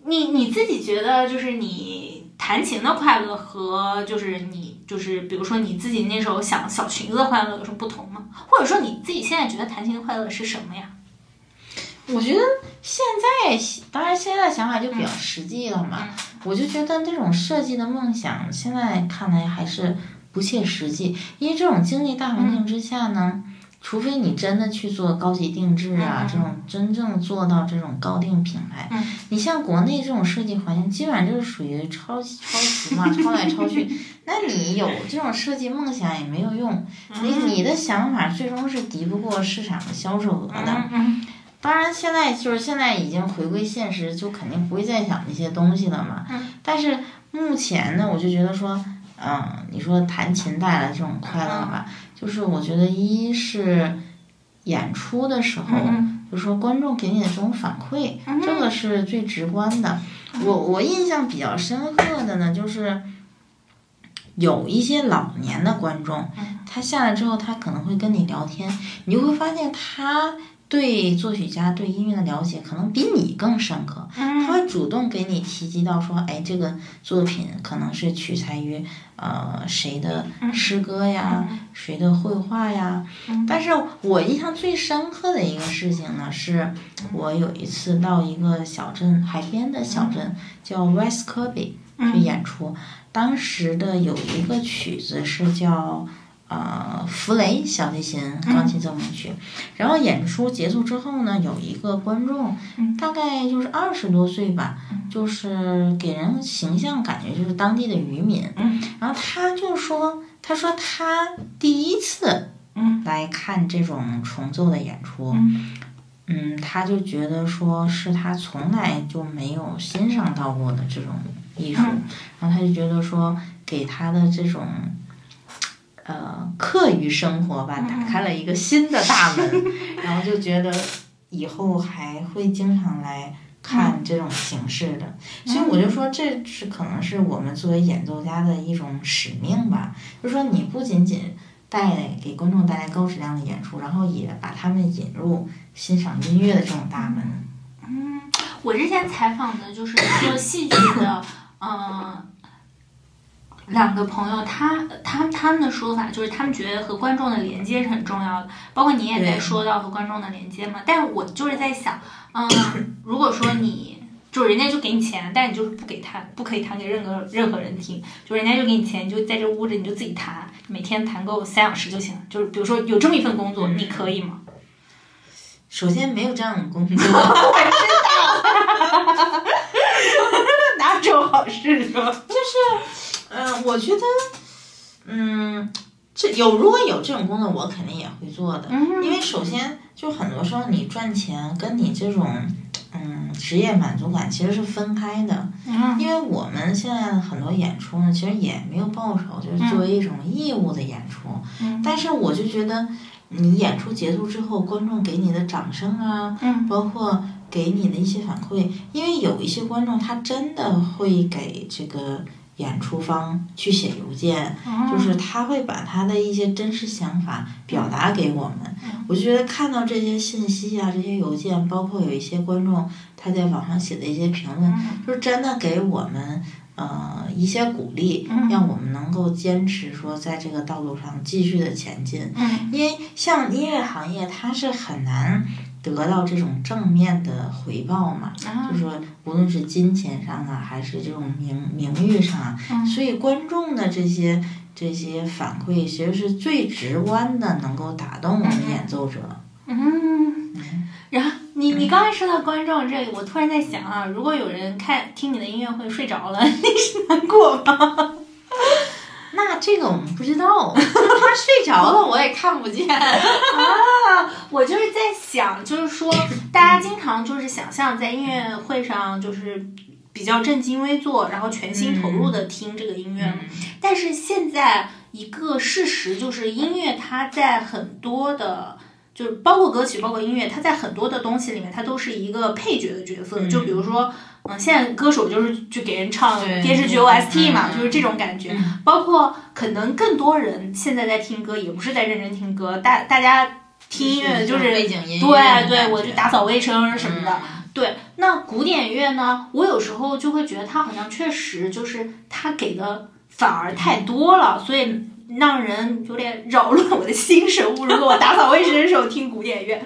你你自己觉得就是你弹琴的快乐和就是你就是比如说你自己那时候想小裙子的快乐有什么不同吗？或者说你自己现在觉得弹琴的快乐是什么呀？我觉得现在，当然现在想法就比较实际了嘛。我就觉得这种设计的梦想，现在看来还是不切实际，因为这种经济大环境之下呢。除非你真的去做高级定制啊，这种真正做到这种高定品牌，嗯。你像国内这种设计环境，基本上就是属于抄抄袭嘛，抄来抄去。那你有这种设计梦想也没有用，你你的想法最终是敌不过市场的销售额的。当然，现在就是现在已经回归现实，就肯定不会再想那些东西了嘛。嗯。但是目前呢，我就觉得说，嗯，你说弹琴带来这种快乐吧，就是我觉得一是演出的时候，嗯就是说观众给你的这种反馈，嗯。这个是最直观的。我我印象比较深刻的呢，就是有一些老年的观众，嗯。他下来之后，他可能会跟你聊天，你就会发现他对作曲家、对音乐的了解可能比你更深刻。他嗯会主动给你提及到说，哎，这个作品可能是取材于呃谁的诗歌呀，谁的绘画呀。但是我印象最深刻的一个事情呢，是我有一次到一个小镇，海边的小镇叫 West Kirby 去演出，当时的有一个曲子是叫呃弗雷小提琴钢琴奏鸣曲。然后演出结束之后呢，有一个观众，大概就是二十多岁吧，就是给人形象感觉就是当地的渔民。然后他就说，他说他第一次来看这种重奏的演出。嗯，他就觉得说是他从来就没有欣赏到过的这种艺术，然后他就觉得说给他的这种，呃，课余生活吧，打开了一个新的大门，然后就觉得以后还会经常来看这种形式的，所以我就说这是可能是我们作为演奏家的一种使命吧，就是说你不仅仅。带给观众带来高质量的演出，然后也把他们引入欣赏音乐的这种大门。嗯，我之前采访的就是做戏剧的，嗯，两个朋友，他他他们的说法就是他们觉得和观众的连接是很重要的，包括你也在说到和观众的连接嘛。但是我就是在想，嗯，如果说你。就人家就给你钱，但你就是不给他，不可以弹给任何任何人听。就人家就给你钱，你就在这屋子，你就自己弹，每天弹够三小时就行。就是比如说有这么一份工作，你可以吗？首先没有这样的工作，我知道，哪种好事说？就是，嗯，我觉得，嗯，这有如果有这种工作，我肯定也会做的。因为首先，就很多时候你赚钱跟你这种。嗯，职业满足感其实是分开的，因为我们现在很多演出呢，其实也没有报酬，就是作为一种义务的演出。但是我就觉得，你演出结束之后，观众给你的掌声啊，包括给你的一些反馈，因为有一些观众他真的会给这个。演出方去写邮件，就是他会把他的一些真实想法表达给我们。我觉得看到这些信息啊，这些邮件，包括有一些观众他在网上写的一些评论，就是真的给我们呃一些鼓励，让我们能够坚持说在这个道路上继续的前进。因为像音乐行业，它是很难。得到这种正面的回报嘛，就是说，无论是金钱上啊，还是这种名名誉上啊，所以观众的这些这些反馈，其实是最直观的，能够打动我们演奏者。嗯，然后你你刚才说到观众这里，我突然在想啊，如果有人看听你的音乐会睡着了，你是难过吗？那这个我们不知道，他睡着了我也看不见啊。我就是在想，就是说，大家经常就是想象在音乐会上就是比较正襟危坐，然后全心投入的听这个音乐。但是现在一个事实就是，音乐它在很多的，就是包括歌曲，包括音乐，它在很多的东西里面，它都是一个配角的角色。就比如说。嗯，现在歌手就是就给人唱电视剧 OST 嘛，就是这种感觉。包括可能更多人现在在听歌，也不是在认真听歌，大大家听音乐就是背景音乐对对，我就打扫卫生什么的。对，那古典乐呢？我有时候就会觉得它好像确实就是它给的反而太多了，所以让人有点扰乱我的心神。如果我打扫卫生的时候听古典乐，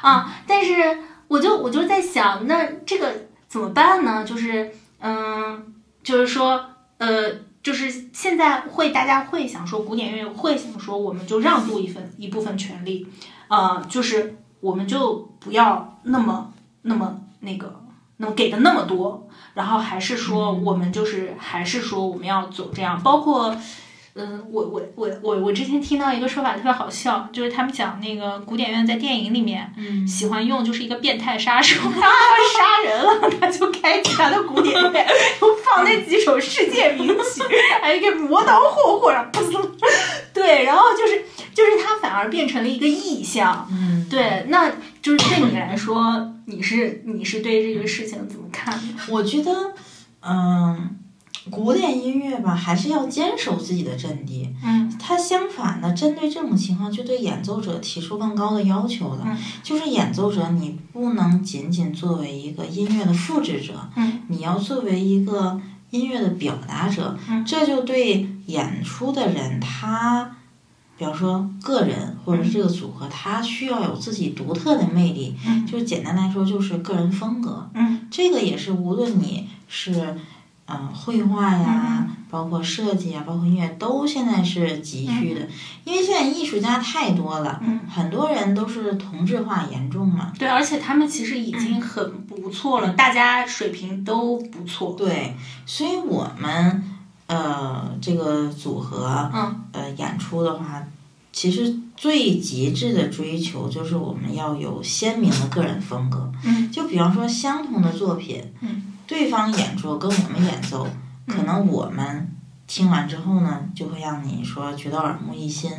啊，但是我就我就在想，那这个。怎么办呢？就是，嗯，就是说，呃，就是现在会大家会想说，古典乐会想说，我们就让渡一份一部分权利，呃，就是我们就不要那么那么那个，那么给的那么多，然后还是说我们就是还是说我们要走这样，包括。嗯，我我我我我之前听到一个说法特别好笑，就是他们讲那个古典乐在电影里面，嗯喜欢用就是一个变态杀手，他要杀人了，他就开启他的古典乐，又放那几首世界名曲，还有一个磨刀霍霍，然后噗，对，然后就是就是他反而变成了一个意象，嗯，对，那就是对你来说，你是你是对这个事情怎么看？我觉得，嗯。古典音乐吧，还是要坚守自己的阵地。嗯，它相反的，针对这种情况，就对演奏者提出更高的要求了。嗯，就是演奏者，你不能仅仅作为一个音乐的复制者。嗯，你要作为一个音乐的表达者。嗯，这就对演出的人，他，比方说个人或者是这个组合，他需要有自己独特的魅力。嗯，就简单来说，就是个人风格。嗯，这个也是无论你是。嗯，绘画呀，包括设计啊，包括音乐，都现在是急需的，因为现在艺术家太多了，很多人都是同质化严重嘛。对，而且他们其实已经很不错了，大家水平都不错。对，所以我们呃这个组合，嗯，呃演出的话，其实最极致的追求就是我们要有鲜明的个人风格。嗯，就比方说相同的作品，嗯。对方演奏跟我们演奏，可能我们听完之后呢，就会让你说觉得耳目一新，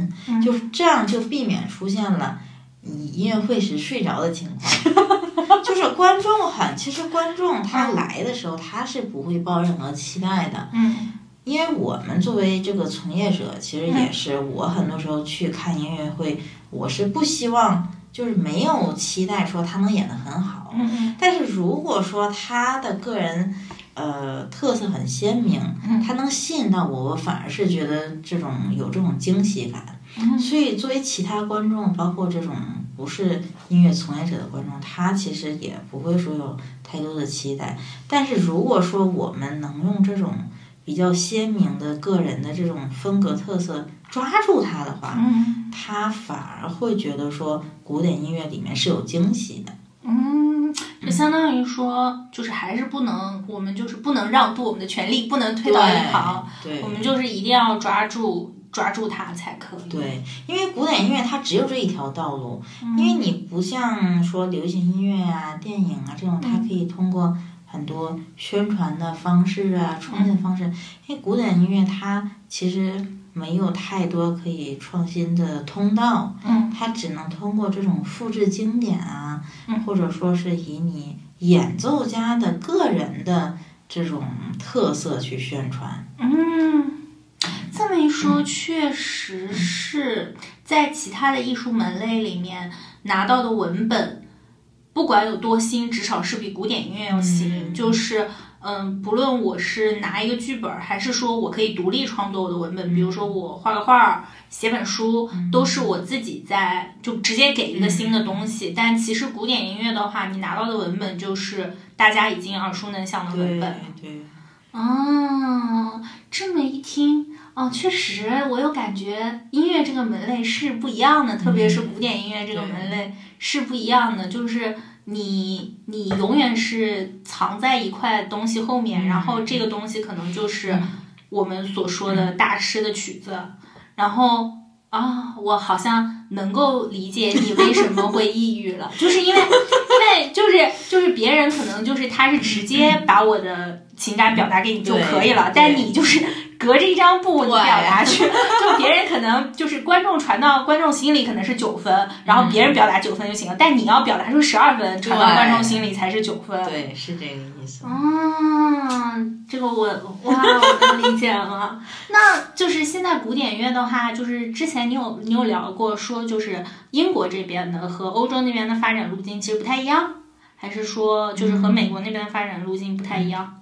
就是这样就避免出现了你音乐会时睡着的情况。就是观众很，其实观众他来的时候他是不会抱任何期待的，嗯，因为我们作为这个从业者，其实也是我很多时候去看音乐会，我是不希望。就是没有期待说他能演得很好，但是如果说他的个人呃特色很鲜明，他能吸引到我，我反而是觉得这种有这种惊喜感。所以作为其他观众，包括这种不是音乐从业者的观众，他其实也不会说有太多的期待。但是如果说我们能用这种比较鲜明的个人的这种风格特色抓住它的话，他反而会觉得说古典音乐里面是有惊喜的。嗯，就相当于说，就是还是不能，我们就是不能让渡我们的权利，不能推倒一旁。对，我们就是一定要抓住抓住它才可以。对，因为古典音乐它只有这一条道路，因为你不像说流行音乐啊、电影啊这种，它可以通过。很多宣传的方式啊，创新方式，因为古典音乐它其实没有太多可以创新的通道，嗯，它只能通过这种复制经典啊，或者说是以你演奏家的个人的这种特色去宣传。嗯，这么一说，确实是在其他的艺术门类里面拿到的文本。不管有多新，至少是比古典音乐要新。就是，嗯，不论我是拿一个剧本，还是说我可以独立创作我的文本，比如说我画个画、写本书，都是我自己在就直接给一个新的东西。但其实古典音乐的话，你拿到的文本就是大家已经耳熟能详的文本。对。哦，这么一听，哦，确实，我有感觉，音乐这个门类是不一样的，特别是古典音乐这个门类是不一样的，就是。你你永远是藏在一块东西后面，然后这个东西可能就是我们所说的大师的曲子，然后啊，我好像能够理解你为什么会抑郁了，就是因为因为就是就是别人可能就是他是直接把我的情感表达给你就可以了，但你就是。隔着一张布你表达去，就别人可能就是观众传到观众心里可能是九分，然后别人表达九分就行了，但你要表达出十二分传到观众心里才是九分。对，是这个意思。嗯，这个我哇，我能理解了。那就是现在古典乐的话，就是之前你有你有聊过说，就是英国这边的和欧洲那边的发展路径其实不太一样，还是说就是和美国那边的发展路径不太一样？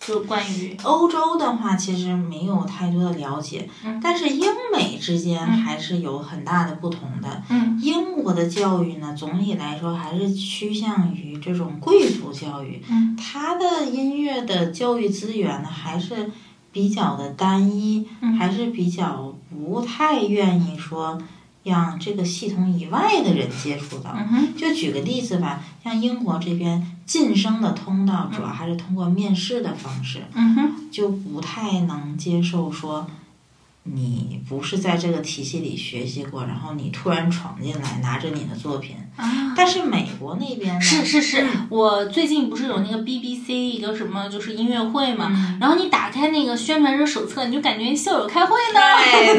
就关于欧洲的话，其实没有太多的了解，但是英美之间还是有很大的不同的。英国的教育呢，总体来说还是趋向于这种贵族教育，它的音乐的教育资源呢还是比较的单一，还是比较不太愿意说。让这个系统以外的人接触到，就举个例子吧，像英国这边晋升的通道主要还是通过面试的方式，就不太能接受说。你不是在这个体系里学习过，然后你突然闯进来拿着你的作品，但是美国那边呢？是是是，我最近不是有那个 BBC 一个什么就是音乐会嘛，然后你打开那个宣传者手册，你就感觉校友开会呢，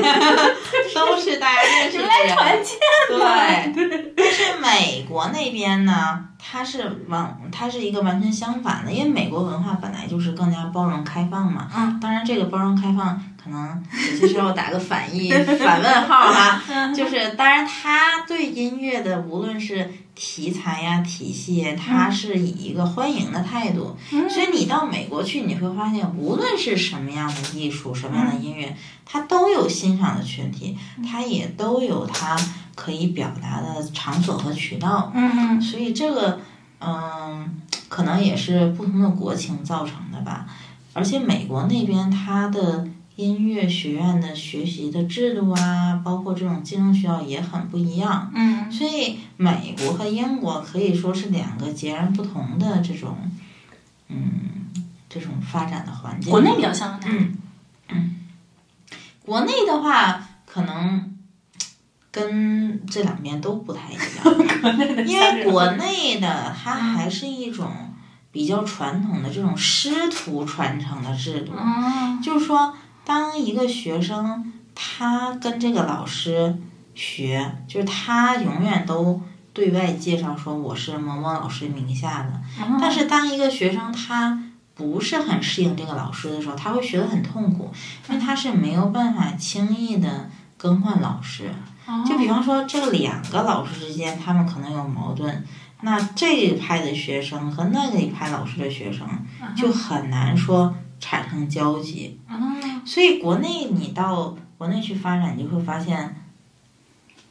都是大家认识的人，对，但是美国那边呢，它是完，它是一个完全相反的，因为美国文化本来就是更加包容开放嘛，嗯，当然这个包容开放。可能有些时候打个反义 反问号哈，就是当然他对音乐的无论是题材呀体系，他是以一个欢迎的态度。所以你到美国去，你会发现无论是什么样的艺术、什么样的音乐，它都有欣赏的群体，它也都有它可以表达的场所和渠道。嗯所以这个嗯，可能也是不同的国情造成的吧。而且美国那边它的音乐学院的学习的制度啊，包括这种竞争学校也很不一样。嗯所以美国和英国可以说是两个截然不同的这种，嗯，这种发展的环境。国内比较像哪？嗯国内的话，可能跟这两边都不太一样，因为国内的它还是一种比较传统的这种师徒传承的制度，哦，就是说，当一个学生他跟这个老师学，就是他永远都对外介绍说我是某某老师名下的，但是当一个学生他不是很适应这个老师的时候，他会学得很痛苦，因为他是没有办法轻易的更换老师。就比方说，这两个老师之间，他们可能有矛盾，那这一派的学生和那个一派老师的学生就很难说产生交集。嗯所以国内你到国内去发展，你就会发现，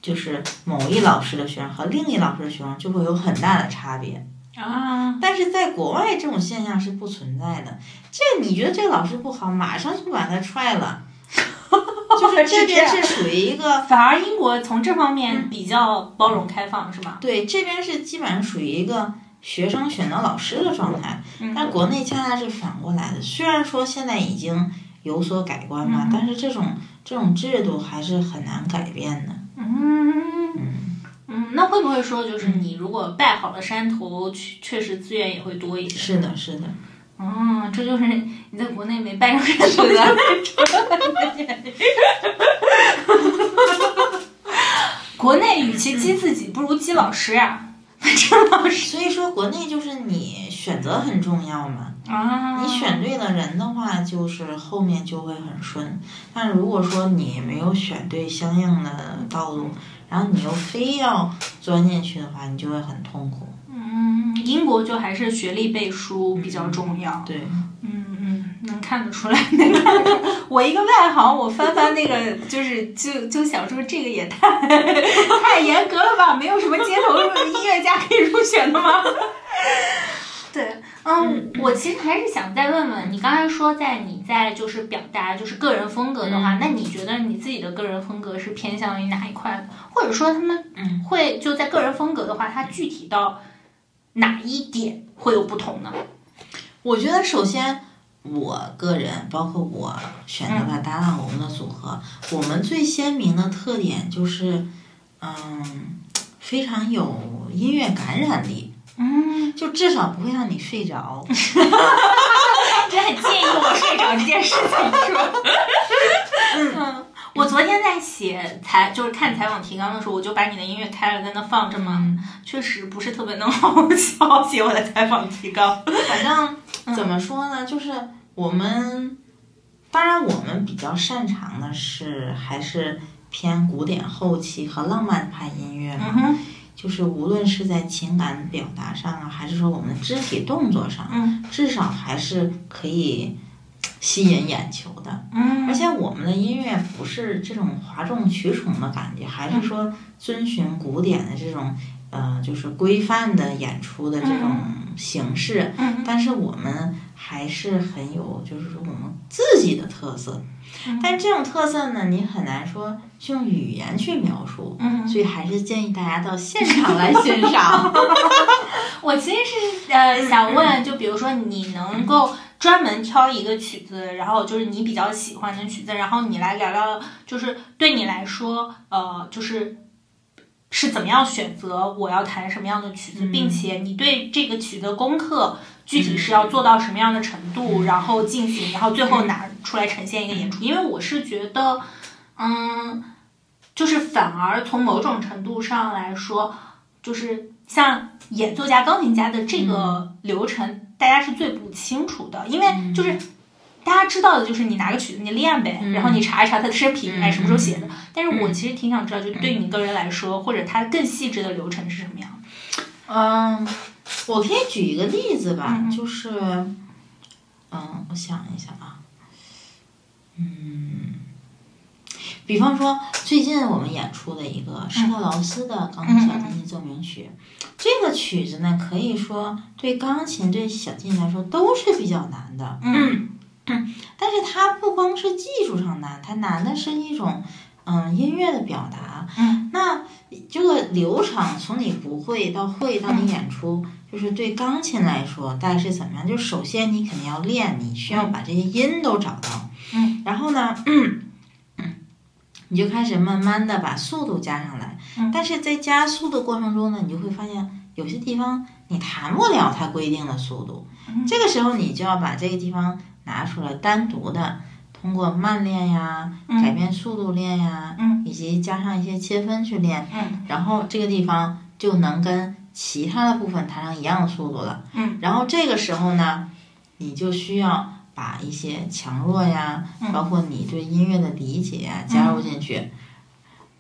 就是某一老师的学生和另一老师的学生就会有很大的差别。啊，但是在国外这种现象是不存在的。这你觉得这个老师不好，马上就把他踹了。就是这边是属于一个反而英国从这方面比较包容开放，是吧？对，这边是基本上属于一个学生选择老师的状态，嗯但国内恰恰是反过来的。虽然说现在已经有所改观吧，嗯但是这种这种制度还是很难改变的。嗯嗯，嗯，那会不会说，就是你如果拜好了山头，确确实资源也会多一些？是的，是的。哦，这就是你在国内没拜上山头的 国内与其激自己，不如激老师呀、反正老师所以说，国内就是你选择很重要嘛。啊，你选对了人的话，就是后面就会很顺。但如果说你没有选对相应的道路，然后你又非要钻进去的话，你就会很痛苦。嗯，英国就还是学历背书比较重要。对，嗯嗯，能看得出来，能看得出来。我一个外行，我翻翻那个，就是就就想说，这个也太太严格了吧？没有什么街头音乐家可以入选的吗？对，嗯，我其实还是想再问问你，刚才说在你在就是表达就是个人风格的话，那你觉得你自己的个人风格是偏向于哪一块的？或者说他们嗯会就在个人风格的话，它具体到哪一点会有不同呢？我觉得首先。我个人，包括我选择的搭档，我们的组合，我们最鲜明的特点就是，嗯，非常有音乐感染力，嗯，就至少不会让你睡着。你很介意我睡着这件事情是吧？嗯，我昨天在写采，就是看采访提纲的时候，我就把你的音乐开了，在那放着嘛。确实不是特别能好好写我的采访提纲。反正怎么说呢，就是我们，当然我们比较擅长的是还是偏古典后期和浪漫派音乐嘛。嗯，就是无论是在情感表达上啊，还是说我们的肢体动作上，嗯至少还是可以吸引眼球的。嗯，而且我们的音乐不是这种哗众取宠的感觉，还是说遵循古典的这种呃，就是规范的演出的这种形式。嗯但是我们还是很有，就是说我们自己的特色。嗯但这种特色呢，你很难说用语言去描述。嗯，所以还是建议大家到现场来欣赏。我其实是呃想问，就比如说你能够专门挑一个曲子，然后就是你比较喜欢的曲子，然后你来聊聊，就是对你来说，呃，就是是怎么样选择我要弹什么样的曲子，并且你对这个曲子的功课具体是要做到什么样的程度，然后进行，然后最后拿出来呈现一个演出。因为我是觉得，嗯，就是反而从某种程度上来说，就是像演奏家、钢琴家的这个流程，大家是最不清楚的，因为就是。大家知道的就是你拿个曲子你练呗，然后你查一查他的生平，哎，什么时候写的。但是我其实挺想知道，就对你个人来说，或者他更细致的流程是什么样的。嗯，我可以举一个例子吧，嗯就是，嗯，我想一下啊，嗯，比方说最近我们演出的一个施特劳斯的钢琴小提琴奏鸣曲，这个曲子呢，可以说对钢琴对小提琴来说都是比较难的。嗯 但是它不光是技术上难，它难的是一种嗯音乐的表达。嗯，那这个流程从你不会到会到你演出，就是对钢琴来说大概是怎么样？就首先你肯定要练，你需要把这些音都找到。嗯，然后呢，嗯你就开始慢慢的把速度加上来。嗯但是在加速的过程中呢，你就会发现有些地方你弹不了它规定的速度。嗯这个时候你就要把这个地方拿出来，单独的通过慢练呀、嗯改变速度练呀，嗯以及加上一些切分去练，嗯然后这个地方就能跟其他的部分弹上一样的速度了。嗯，然后这个时候呢，你就需要把一些强弱呀，嗯包括你对音乐的理解呀加入进去。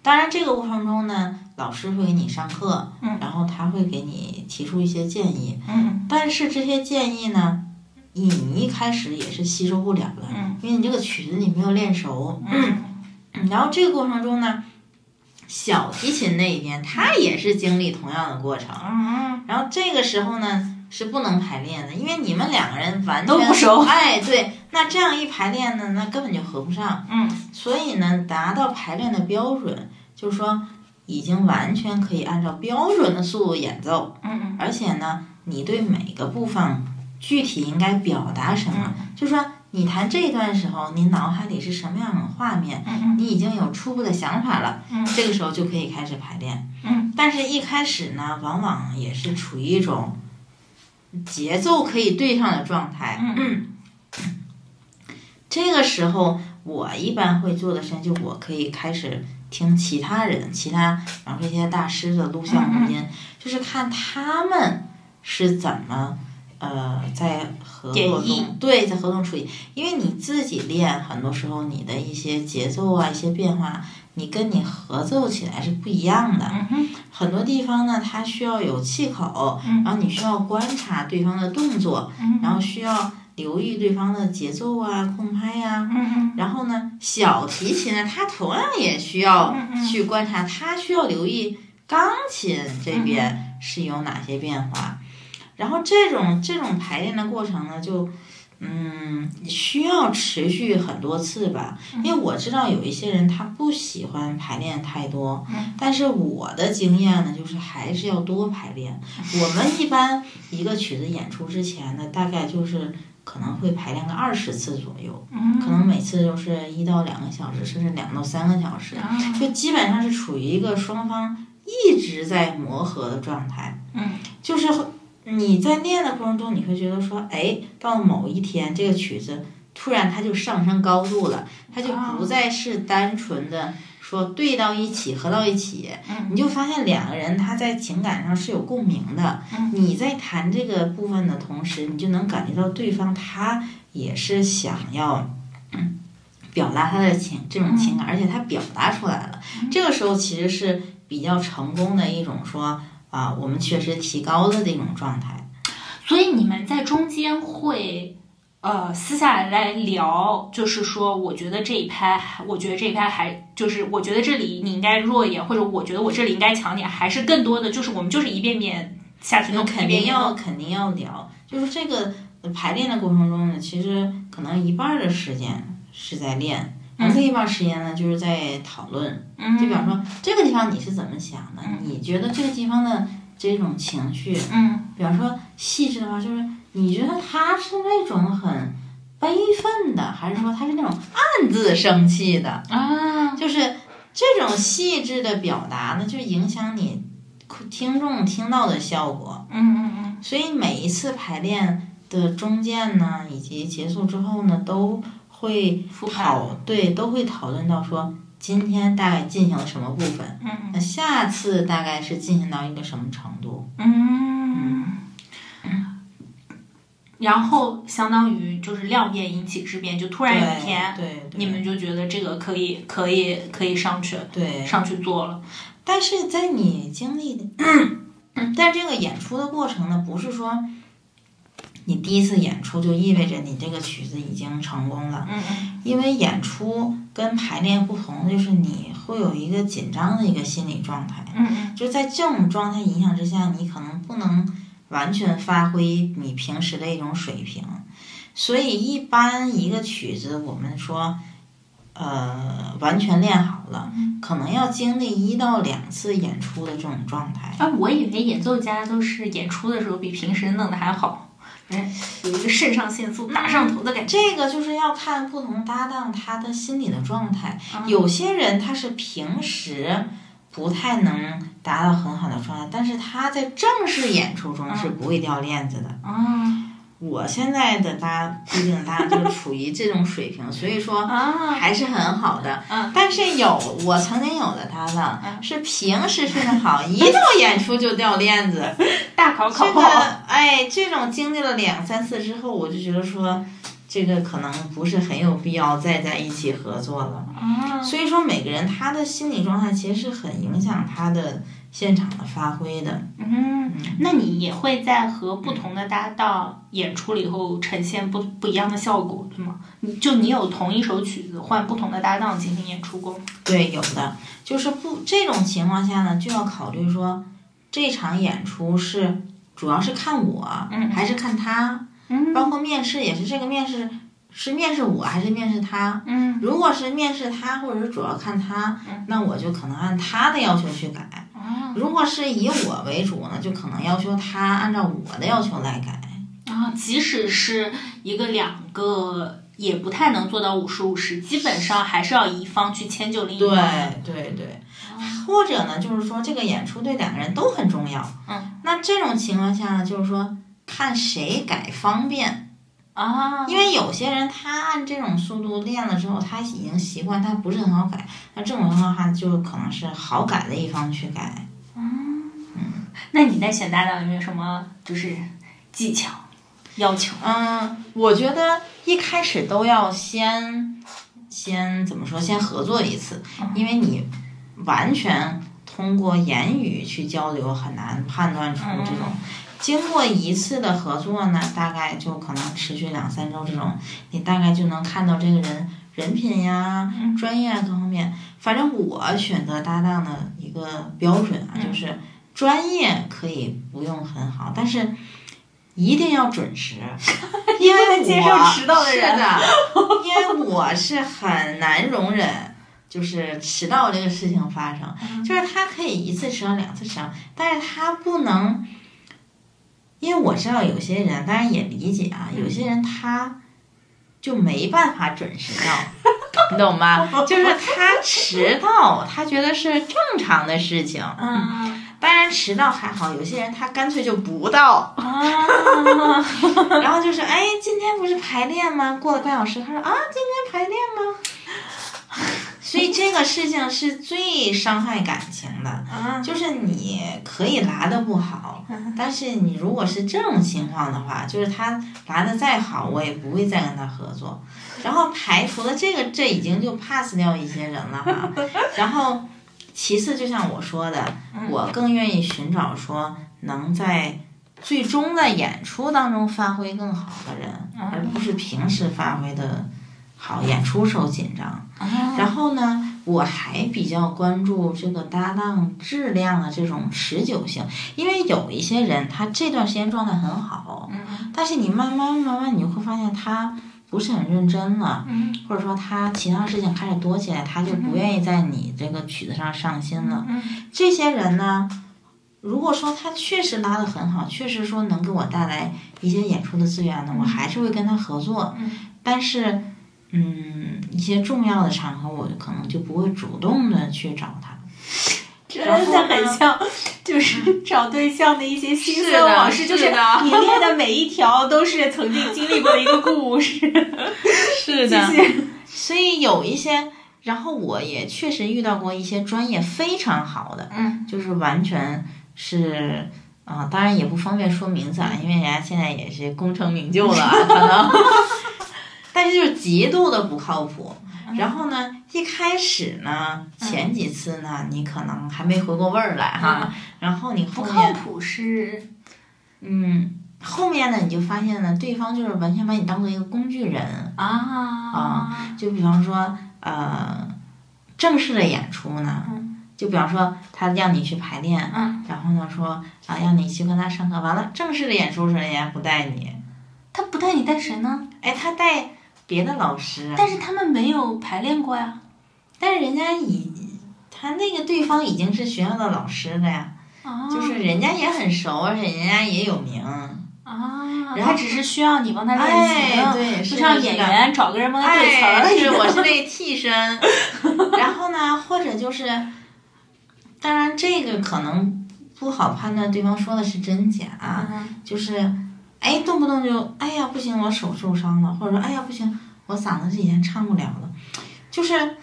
当然，这个过程中呢，老师会给你上课，嗯然后他会给你提出一些建议，嗯但是这些建议呢，你你一开始也是吸收不了的，嗯因为你这个曲子你没有练熟。嗯 然后这个过程中呢，小提琴那一边他也是经历同样的过程，嗯然后这个时候呢是不能排练的，因为你们两个人完全都不熟哎，对，那这样一排练呢，那根本就合不上。嗯所以呢，达到排练的标准，就是说已经完全可以按照标准的速度演奏，嗯而且呢，你对每个部分具体应该表达什么，就是说你弹这一段的时候，你脑海里是什么样的画面，嗯你已经有初步的想法了，嗯。这个时候就可以开始排练。嗯，但是一开始呢，往往也是处于一种节奏可以对上的状态。嗯。这个时候，我一般会做的事情，就我可以开始听其他人、其他，比方说一些大师的录像录音，就是看他们是怎么。呃，在合作中，对，在合同处理，因为你自己练，很多时候你的一些节奏啊、一些变化，你跟你合奏起来是不一样的。嗯很多地方呢，它需要有气口，嗯然后你需要观察对方的动作，嗯然后需要留意对方的节奏啊、控拍呀、嗯然后呢，小提琴呢，它同样也需要去观察，它需要留意钢琴这边是有哪些变化。然后这种这种排练的过程呢，就嗯需要持续很多次吧，因为我知道有一些人他不喜欢排练太多，嗯但是我的经验呢，就是还是要多排练。我们一般一个曲子演出之前呢，大概就是可能会排练个二十次左右，嗯可能每次就是一到两个小时，甚至两到三个小时，啊就基本上是处于一个双方一直在磨合的状态。嗯就是会你在练的过程中，你会觉得说，哎，到某一天这个曲子突然它就上升高度了，它就不再是单纯的说对到一起、合到一起，嗯你就发现两个人他在情感上是有共鸣的。嗯你在弹这个部分的同时，你就能感觉到对方他也是想要。嗯表达他的情这种情感，而且他表达出来了，这个时候其实是比较成功的一种说啊，我们确实提高了这种状态。所以你们在中间会呃私下来聊，就是说，我觉得这一拍，我觉得这一拍还就是，我觉得这里你应该弱一点，或者我觉得我这里应该强点，还是更多的就是我们就是一遍遍下去弄，肯。定要肯定要聊，就是这个排练的过程中呢，其实可能一半儿的时间是在练，然后另一半儿时间呢就是在讨论。嗯，就比方说这个地方你是怎么想的？嗯你觉得这个地方的这种情绪，嗯比方说细致的话，就是你觉得他是那种很悲愤的，还是说他是那种暗自生气的？啊，就是这种细致的表达呢，就影响你听众听到的效果。嗯嗯嗯所以每一次排练的中间呢，以及结束之后呢，都会讨对都会讨论到说今天大概进行了什么部分，嗯那下次大概是进行到一个什么程度。嗯。然后相当于就是量变引起质变，就突然有一天，对对对，你们就觉得这个可以可以可以上去对上去做了。但是在你经历的，但这个演出的过程呢，不是说你第一次演出就意味着你这个曲子已经成功了，因为演出跟排练不同，就是你会有一个紧张的一个心理状态，嗯嗯。就在这种状态影响之下，你可能不能完全发挥你平时的一种水平。所以一般一个曲子，我们说，呃，完全练好了，可能要经历一到两次演出的这种状态。啊，我以为演奏家都是演出的时候比平时弄得还好，哎，有一个肾上腺素打上头的感觉。这个就是要看不同搭档他的心理的状态。有些人他是平时不太能达到很好的状态，但是他在正式演出中是不会掉链子的。啊我现在的搭固定的搭档就是处于这种水平，所以说啊还是很好的。嗯但是有我曾经有的搭档是平时训练好，一到演出就掉链子。大考考。哎，这种经历了两三次之后，我就觉得说，这个可能不是很有必要再在一起合作了。啊所以说，每个人他的心理状态其实是很影响他的现场的发挥的。嗯，那你也会在和不同的搭档演出了以后呈现不不一样的效果，对吗？你就你有同一首曲子换不同的搭档进行演出过吗？对，有的就是不这种情况下呢，就要考虑说，这场演出是主要是看我，嗯还是看他，嗯包括面试也是这个面试是面试我还是面试他。嗯如果是面试他，或者是主要看他，那我就可能按他的要求去改。啊如果是以我为主呢，就可能要求他按照我的要求来改。啊，即使是一个两个也不太能做到五十五十，基本上还是要一方去迁就另一方对。对对，或者呢，就是说这个演出对两个人都很重要。嗯，那这种情况下呢，就是说看谁改方便。啊，因为有些人他按这种速度练了之后，他已经习惯，他不是很好改。那这种情况下，就可能是好改的一方去改。嗯那你在选搭档有没有什么就是技巧要求？嗯，我觉得一开始都要先先怎么说，先合作一次，因为你完全通过言语去交流很难判断出这种。经过一次的合作呢，大概就可能持续两三周，这种你大概就能看到这个人人品呀、专业啊各方面。反正我选择搭档的一个标准啊，就是专业可以不用很好，但是一定要准时，因为我迟到的人是的，因为我是很难容忍。就是迟到这个事情发生，就是他可以一次迟到、两次迟到，但是他不能，因为我知道有些人，当然也理解啊，有些人他就没办法准时到，你懂吗？就是他迟到，他觉得是正常的事情。嗯当然迟到还好，有些人他干脆就不到，啊，然后就是哎，今天不是排练吗？过了半小时，他说啊，今天排练吗？所以这个事情是最伤害感情的。啊就是你可以拉的不好，但是你如果是这种情况的话，就是他拉的再好，我也不会再跟他合作。然后排除了这个，这已经就 pass 掉一些人了哈。然后其次，就像我说的，我更愿意寻找说能在最终的演出当中发挥更好的人，而不是平时发挥的好，演出时候紧张。啊然后呢，我还比较关注这个搭档质量的这种持久性，因为有一些人他这段时间状态很好，嗯但是你慢慢慢慢你就会发现他不是很认真了，嗯或者说他其他事情开始多起来，他就不愿意在你这个曲子上上心了。嗯这些人呢，如果说他确实拉的很好，确实说能给我带来一些演出的资源呢，我还是会跟他合作。嗯但是，嗯，一些重要的场合，我就可能就不会主动的去找他。真的很像，就是找对象的一些辛是的酸往事，就是你列的每一条都是曾经经历过的一个故事。是的所以有一些，然后我也确实遇到过一些专业非常好的，嗯就是完全是。啊、当然也不方便说名字啊，因为人家现在也是功成名就了啊，可能，但是就是极度的不靠谱。然后呢，一开始呢，前几次呢，你可能还没回过味儿来哈，然后你后不面靠谱是嗯，后面呢，你就发现呢，对方就是完全把你当做一个工具人。啊。就比方说，呃，正式的演出呢，就比方说他让你去排练，嗯。然后呢说啊让你去跟他上课，完了正式的演出时人家不带你，他不带你带谁呢？哎，他带别的老师，但是他们没有排练过呀。但是人家已他那个对方已经是学校的老师了呀，就是人家也很熟，而且人家也有名。啊，他只是需要你帮他练习，对，就像演员找个人帮他对词儿。是，我是那替身。然后呢，或者就是，当然这个可能不好判断对方说的是真假，就是，哎，动不动就，哎呀，不行，我手受伤了，或者说，哎呀，不行，我嗓子这几天唱不了了，就是。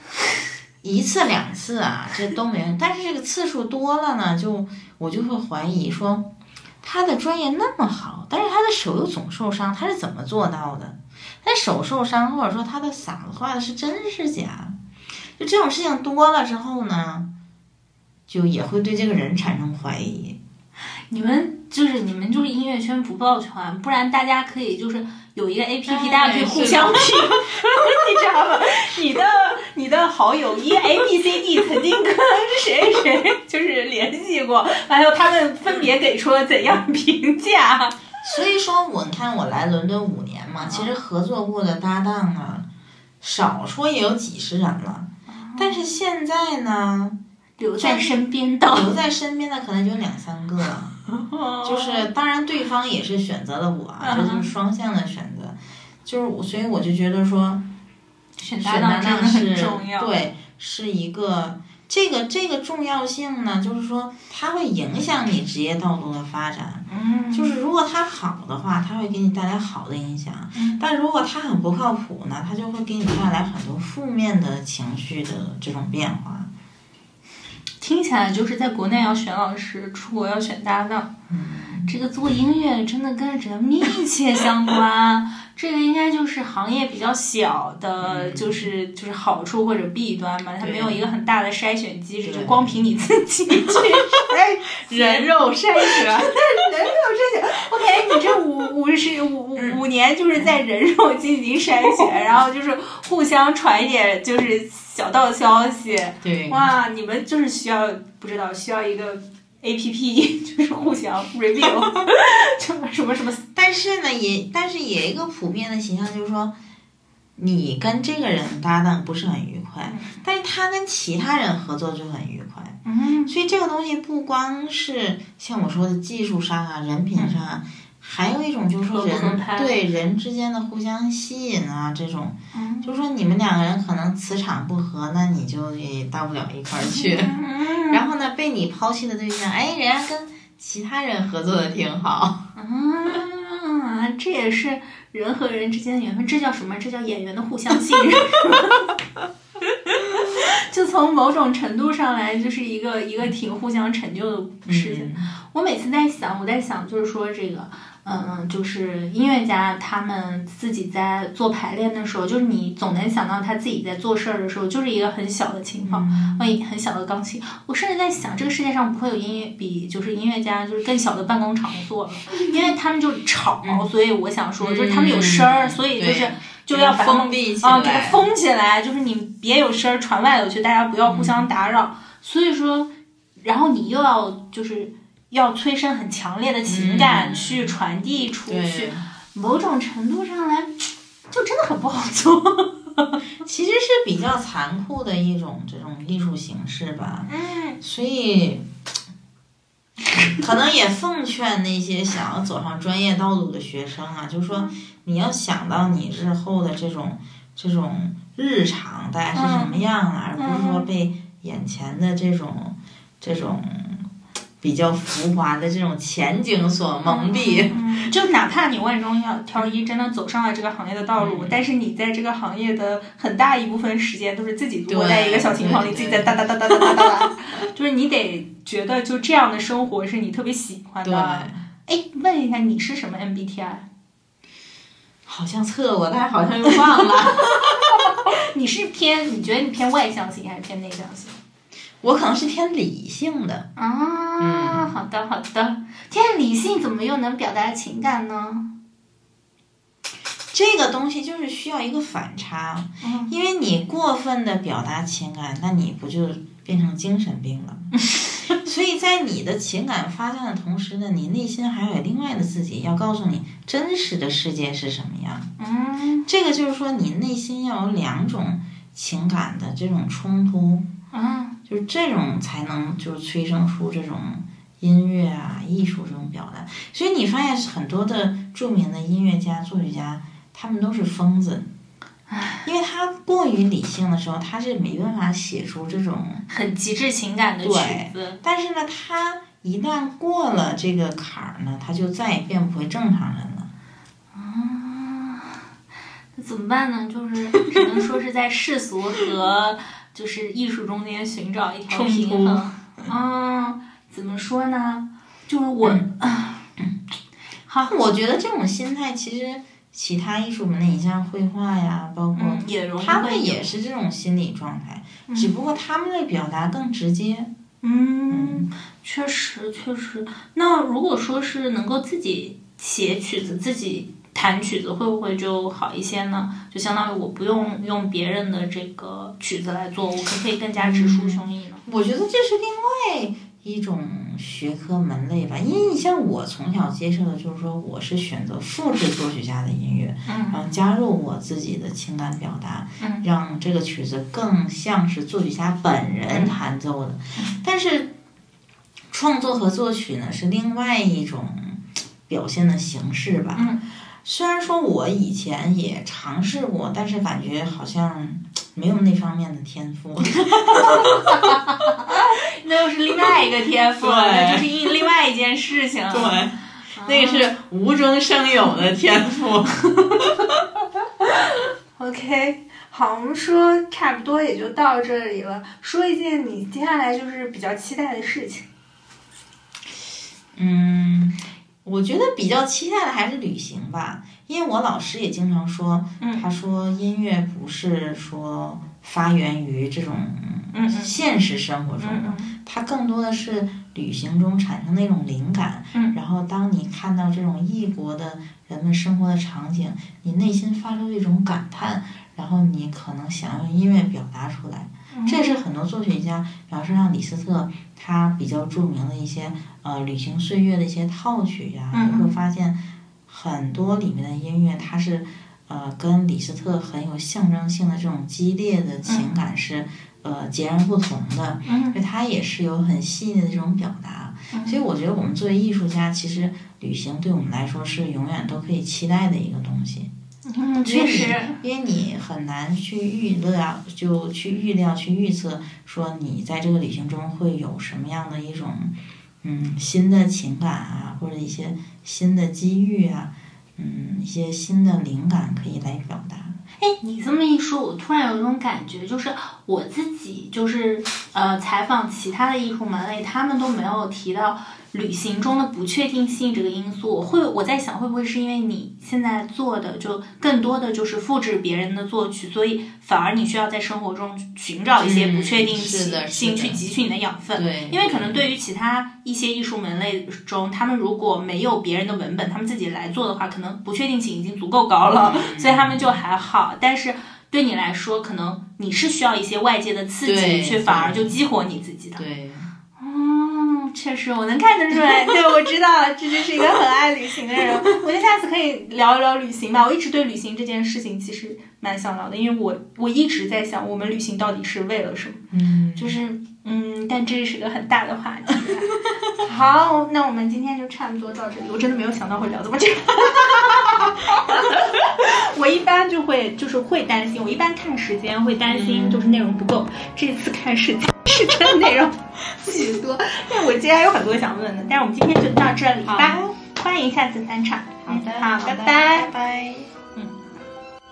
一次两次啊，这都没但是这个次数多了呢，就我就会怀疑说，他的专业那么好，但是他的手又总受伤，他是怎么做到的？他手受伤，或者说他的嗓子坏了，是真是假？就这种事情多了之后呢，就也会对这个人产生怀疑。你们就是你们就是音乐圈不抱团，不然大家可以就是。有一个 A P P，大家可以互相评，你知道吗？你的你的好友一 A B C D 曾经跟谁谁就是联系过，还有他们分别给出了怎样评价？所以说，我看我来伦敦五年嘛，其实合作过的搭档啊，少说也有几十人了。但是现在呢，留在身边的留在身边的可能就两三个。就是，当然对方也是选择了我，这就是双向的选择。就是我，所以我就觉得说，选搭档是重要。对，是一个这个这个重要性呢，就是说它会影响你职业道路的发展。嗯。就是如果它好的话，它会给你带来好的影响。嗯。但如果它很不靠谱呢，它就会给你带来很多负面的情绪的这种变化。听起来就是在国内要选老师，出国要选搭档。这个做音乐真的跟人密切相关。这个应该就是行业比较小的，就是就是好处或者弊端吧。它没有一个很大的筛选机制，就光凭你自己去 筛 人肉筛选，人肉筛选。OK，你这五五十五五五年就是在人肉进行筛选，然后就是互相传一点就是。小道消息，对，哇，你们就是需要不知道需要一个 A P P，就是互相 review，什么什么什么。但是呢，也但是也一个普遍的形象就是说，你跟这个人搭档不是很愉快，但是他跟其他人合作就很愉快。嗯，所以这个东西不光是像我说的技术上啊，人品上。还有一种就是说人对人之间的互相吸引啊，这种，就是说你们两个人可能磁场不合，那你就也到不了一块儿去。然后呢，被你抛弃的对象，哎，人家跟其他人合作的挺好。啊，这也是人和人之间的缘分，这叫什么？这叫演员的互相信任。就从某种程度上来，就是一个一个挺互相成就的事情。我每次在想，我在想，就是说这个。嗯，就是音乐家他们自己在做排练的时候，就是你总能想到他自己在做事儿的时候，就是一个很小的琴房，嗯，很小的钢琴。我甚至在想，这个世界上不会有音乐比就是音乐家就是更小的办公场所了，因为他们就吵，所以我想说，就是他们有声儿，所以就是就要把封闭起来，给它封起来，就是你别有声儿传外头去，大家不要互相打扰。所以说，然后你又要就是。要催生很强烈的情感去传递出去，某种程度上来，就真的很不好做。其实是比较残酷的一种这种艺术形式吧。嗯。所以，可能也奉劝那些想要走上专业道路的学生啊，就是说你要想到你日后的这种这种日常大概是什么样啊，而不是说被眼前的这种这种。比较浮华的这种前景所蒙蔽，就哪怕你万中要挑一，真的走上了这个行业的道路，但是你在这个行业的很大一部分时间都是自己窝在一个小琴房里，自己在哒哒哒哒哒哒哒，就是你得觉得就这样的生活是你特别喜欢的。哎，问一下你是什么 MBTI？好像测过，但是好像又忘了。你是偏？你觉得你偏外向型还是偏内向型？我可能是偏理性的啊，好的好的，偏理性怎么又能表达情感呢？这个东西就是需要一个反差，因为你过分的表达情感，那你不就变成精神病了？所以以在你的情感发散的同时呢，你内心还有另外的自己，要告诉你真实的世界是什么样。嗯这个就是说，你内心要有两种情感的这种冲突，嗯就是这种才能就是催生出这种音乐啊、艺术这种表达。所以你发现很多的著名的音乐家、作曲家，他们都是疯子。因为他过于理性的时候，他是没办法写出这种很极致情感的曲子。但是呢，他一旦过了这个坎儿呢，他就再也变不回正常人了。啊那怎么办呢？就是只能说是在世俗和就是艺术中间寻找一条平衡。嗯，怎么说呢？就是我，啊好，我觉得这种心态其实其他艺术门类，你像绘画呀，包括嗯，也容易他们也是这种心理状态，只不过他们的表达更直接。嗯，确实确实。那如果说是能够自己写曲子、自己弹曲子，会不会就好一些呢？就相当于我不用用别人的这个曲子来做，我可不可以更加直抒胸臆呢？我觉得这是另外一种学科门类吧，因为你像我从小接受的就是说，我是选择复制作曲家的音乐，嗯然后加入我自己的情感表达，嗯让这个曲子更像是作曲家本人弹奏的。但是创作和作曲呢是另外一种表现的形式吧。嗯虽然说我以前也尝试过，但是感觉好像没有那方面的天赋。那又是另外一个天赋，就是另另外一件事情。对，那个是无中生有的天赋。OK，好，我们说差不多也就到这里了。说一件你接下来就是比较期待的事情。嗯，我觉得比较期待的还是旅行吧，因为我老师也经常说，嗯他说音乐不是说发源于这种现实生活中的，嗯它更多的是旅行中产生的一种灵感。嗯然后当你看到这种异国的人们生活的场景，你内心发出一种感叹，然后你可能想用音乐表达出来。嗯，这是很多作曲家，比方说像李斯特，他比较著名的一些呃旅行岁月的一些套曲呀、嗯你会发现很多里面的音乐，它是呃跟李斯特很有象征性的这种激烈的情感是、呃截然不同的，嗯因为它也是有很细腻的这种表达。嗯所以我觉得我们作为艺术家，其实旅行对我们来说是永远都可以期待的一个东西。嗯，确实，因为你很难去预料，就去预料、去预测，说你在这个旅行中会有什么样的一种，嗯，新的情感啊，或者一些新的机遇啊，嗯，一些新的灵感可以来表达。哎，你这么一说，我突然有一种感觉，就是我自己就是呃采访其他的艺术门类，他们都没有提到旅行中的不确定性这个因素。我会我在想，会不会是因为你现在做的就更多的就是复制别人的作曲，所以反而你需要在生活中寻找一些不确定性去汲取你的养分。对因为可能对于其他一些艺术门类中，他们如果没有别人的文本，他们自己来做的话，可能不确定性已经足够高了，嗯 所以他们就还好。但是对你来说，可能你是需要一些外界的刺激，对去反而就激活你自己的。对，嗯，确实，我能看得出来。对，我知道，这就是一个很爱旅行的人。我觉得下次可以聊一聊旅行吧。我一直对旅行这件事情其实蛮想聊的，因为我我一直在想，我们旅行到底是为了什么？嗯，就是嗯，但这是个很大的话题。好，那我们今天就差不多到这里。我真的没有想到会聊这么久。我一般就会就是会担心，我一般看时间会担心就是内容不够。这次看时间是真的内容许多，但我今天还有很多想问的。但是我们今天就到这里吧，欢迎下次返场。好的，好，好拜拜拜拜。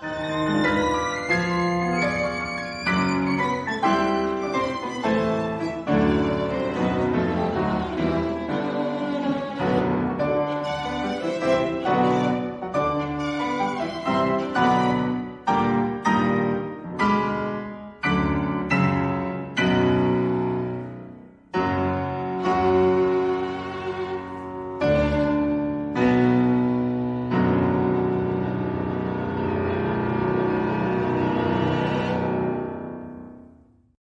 嗯。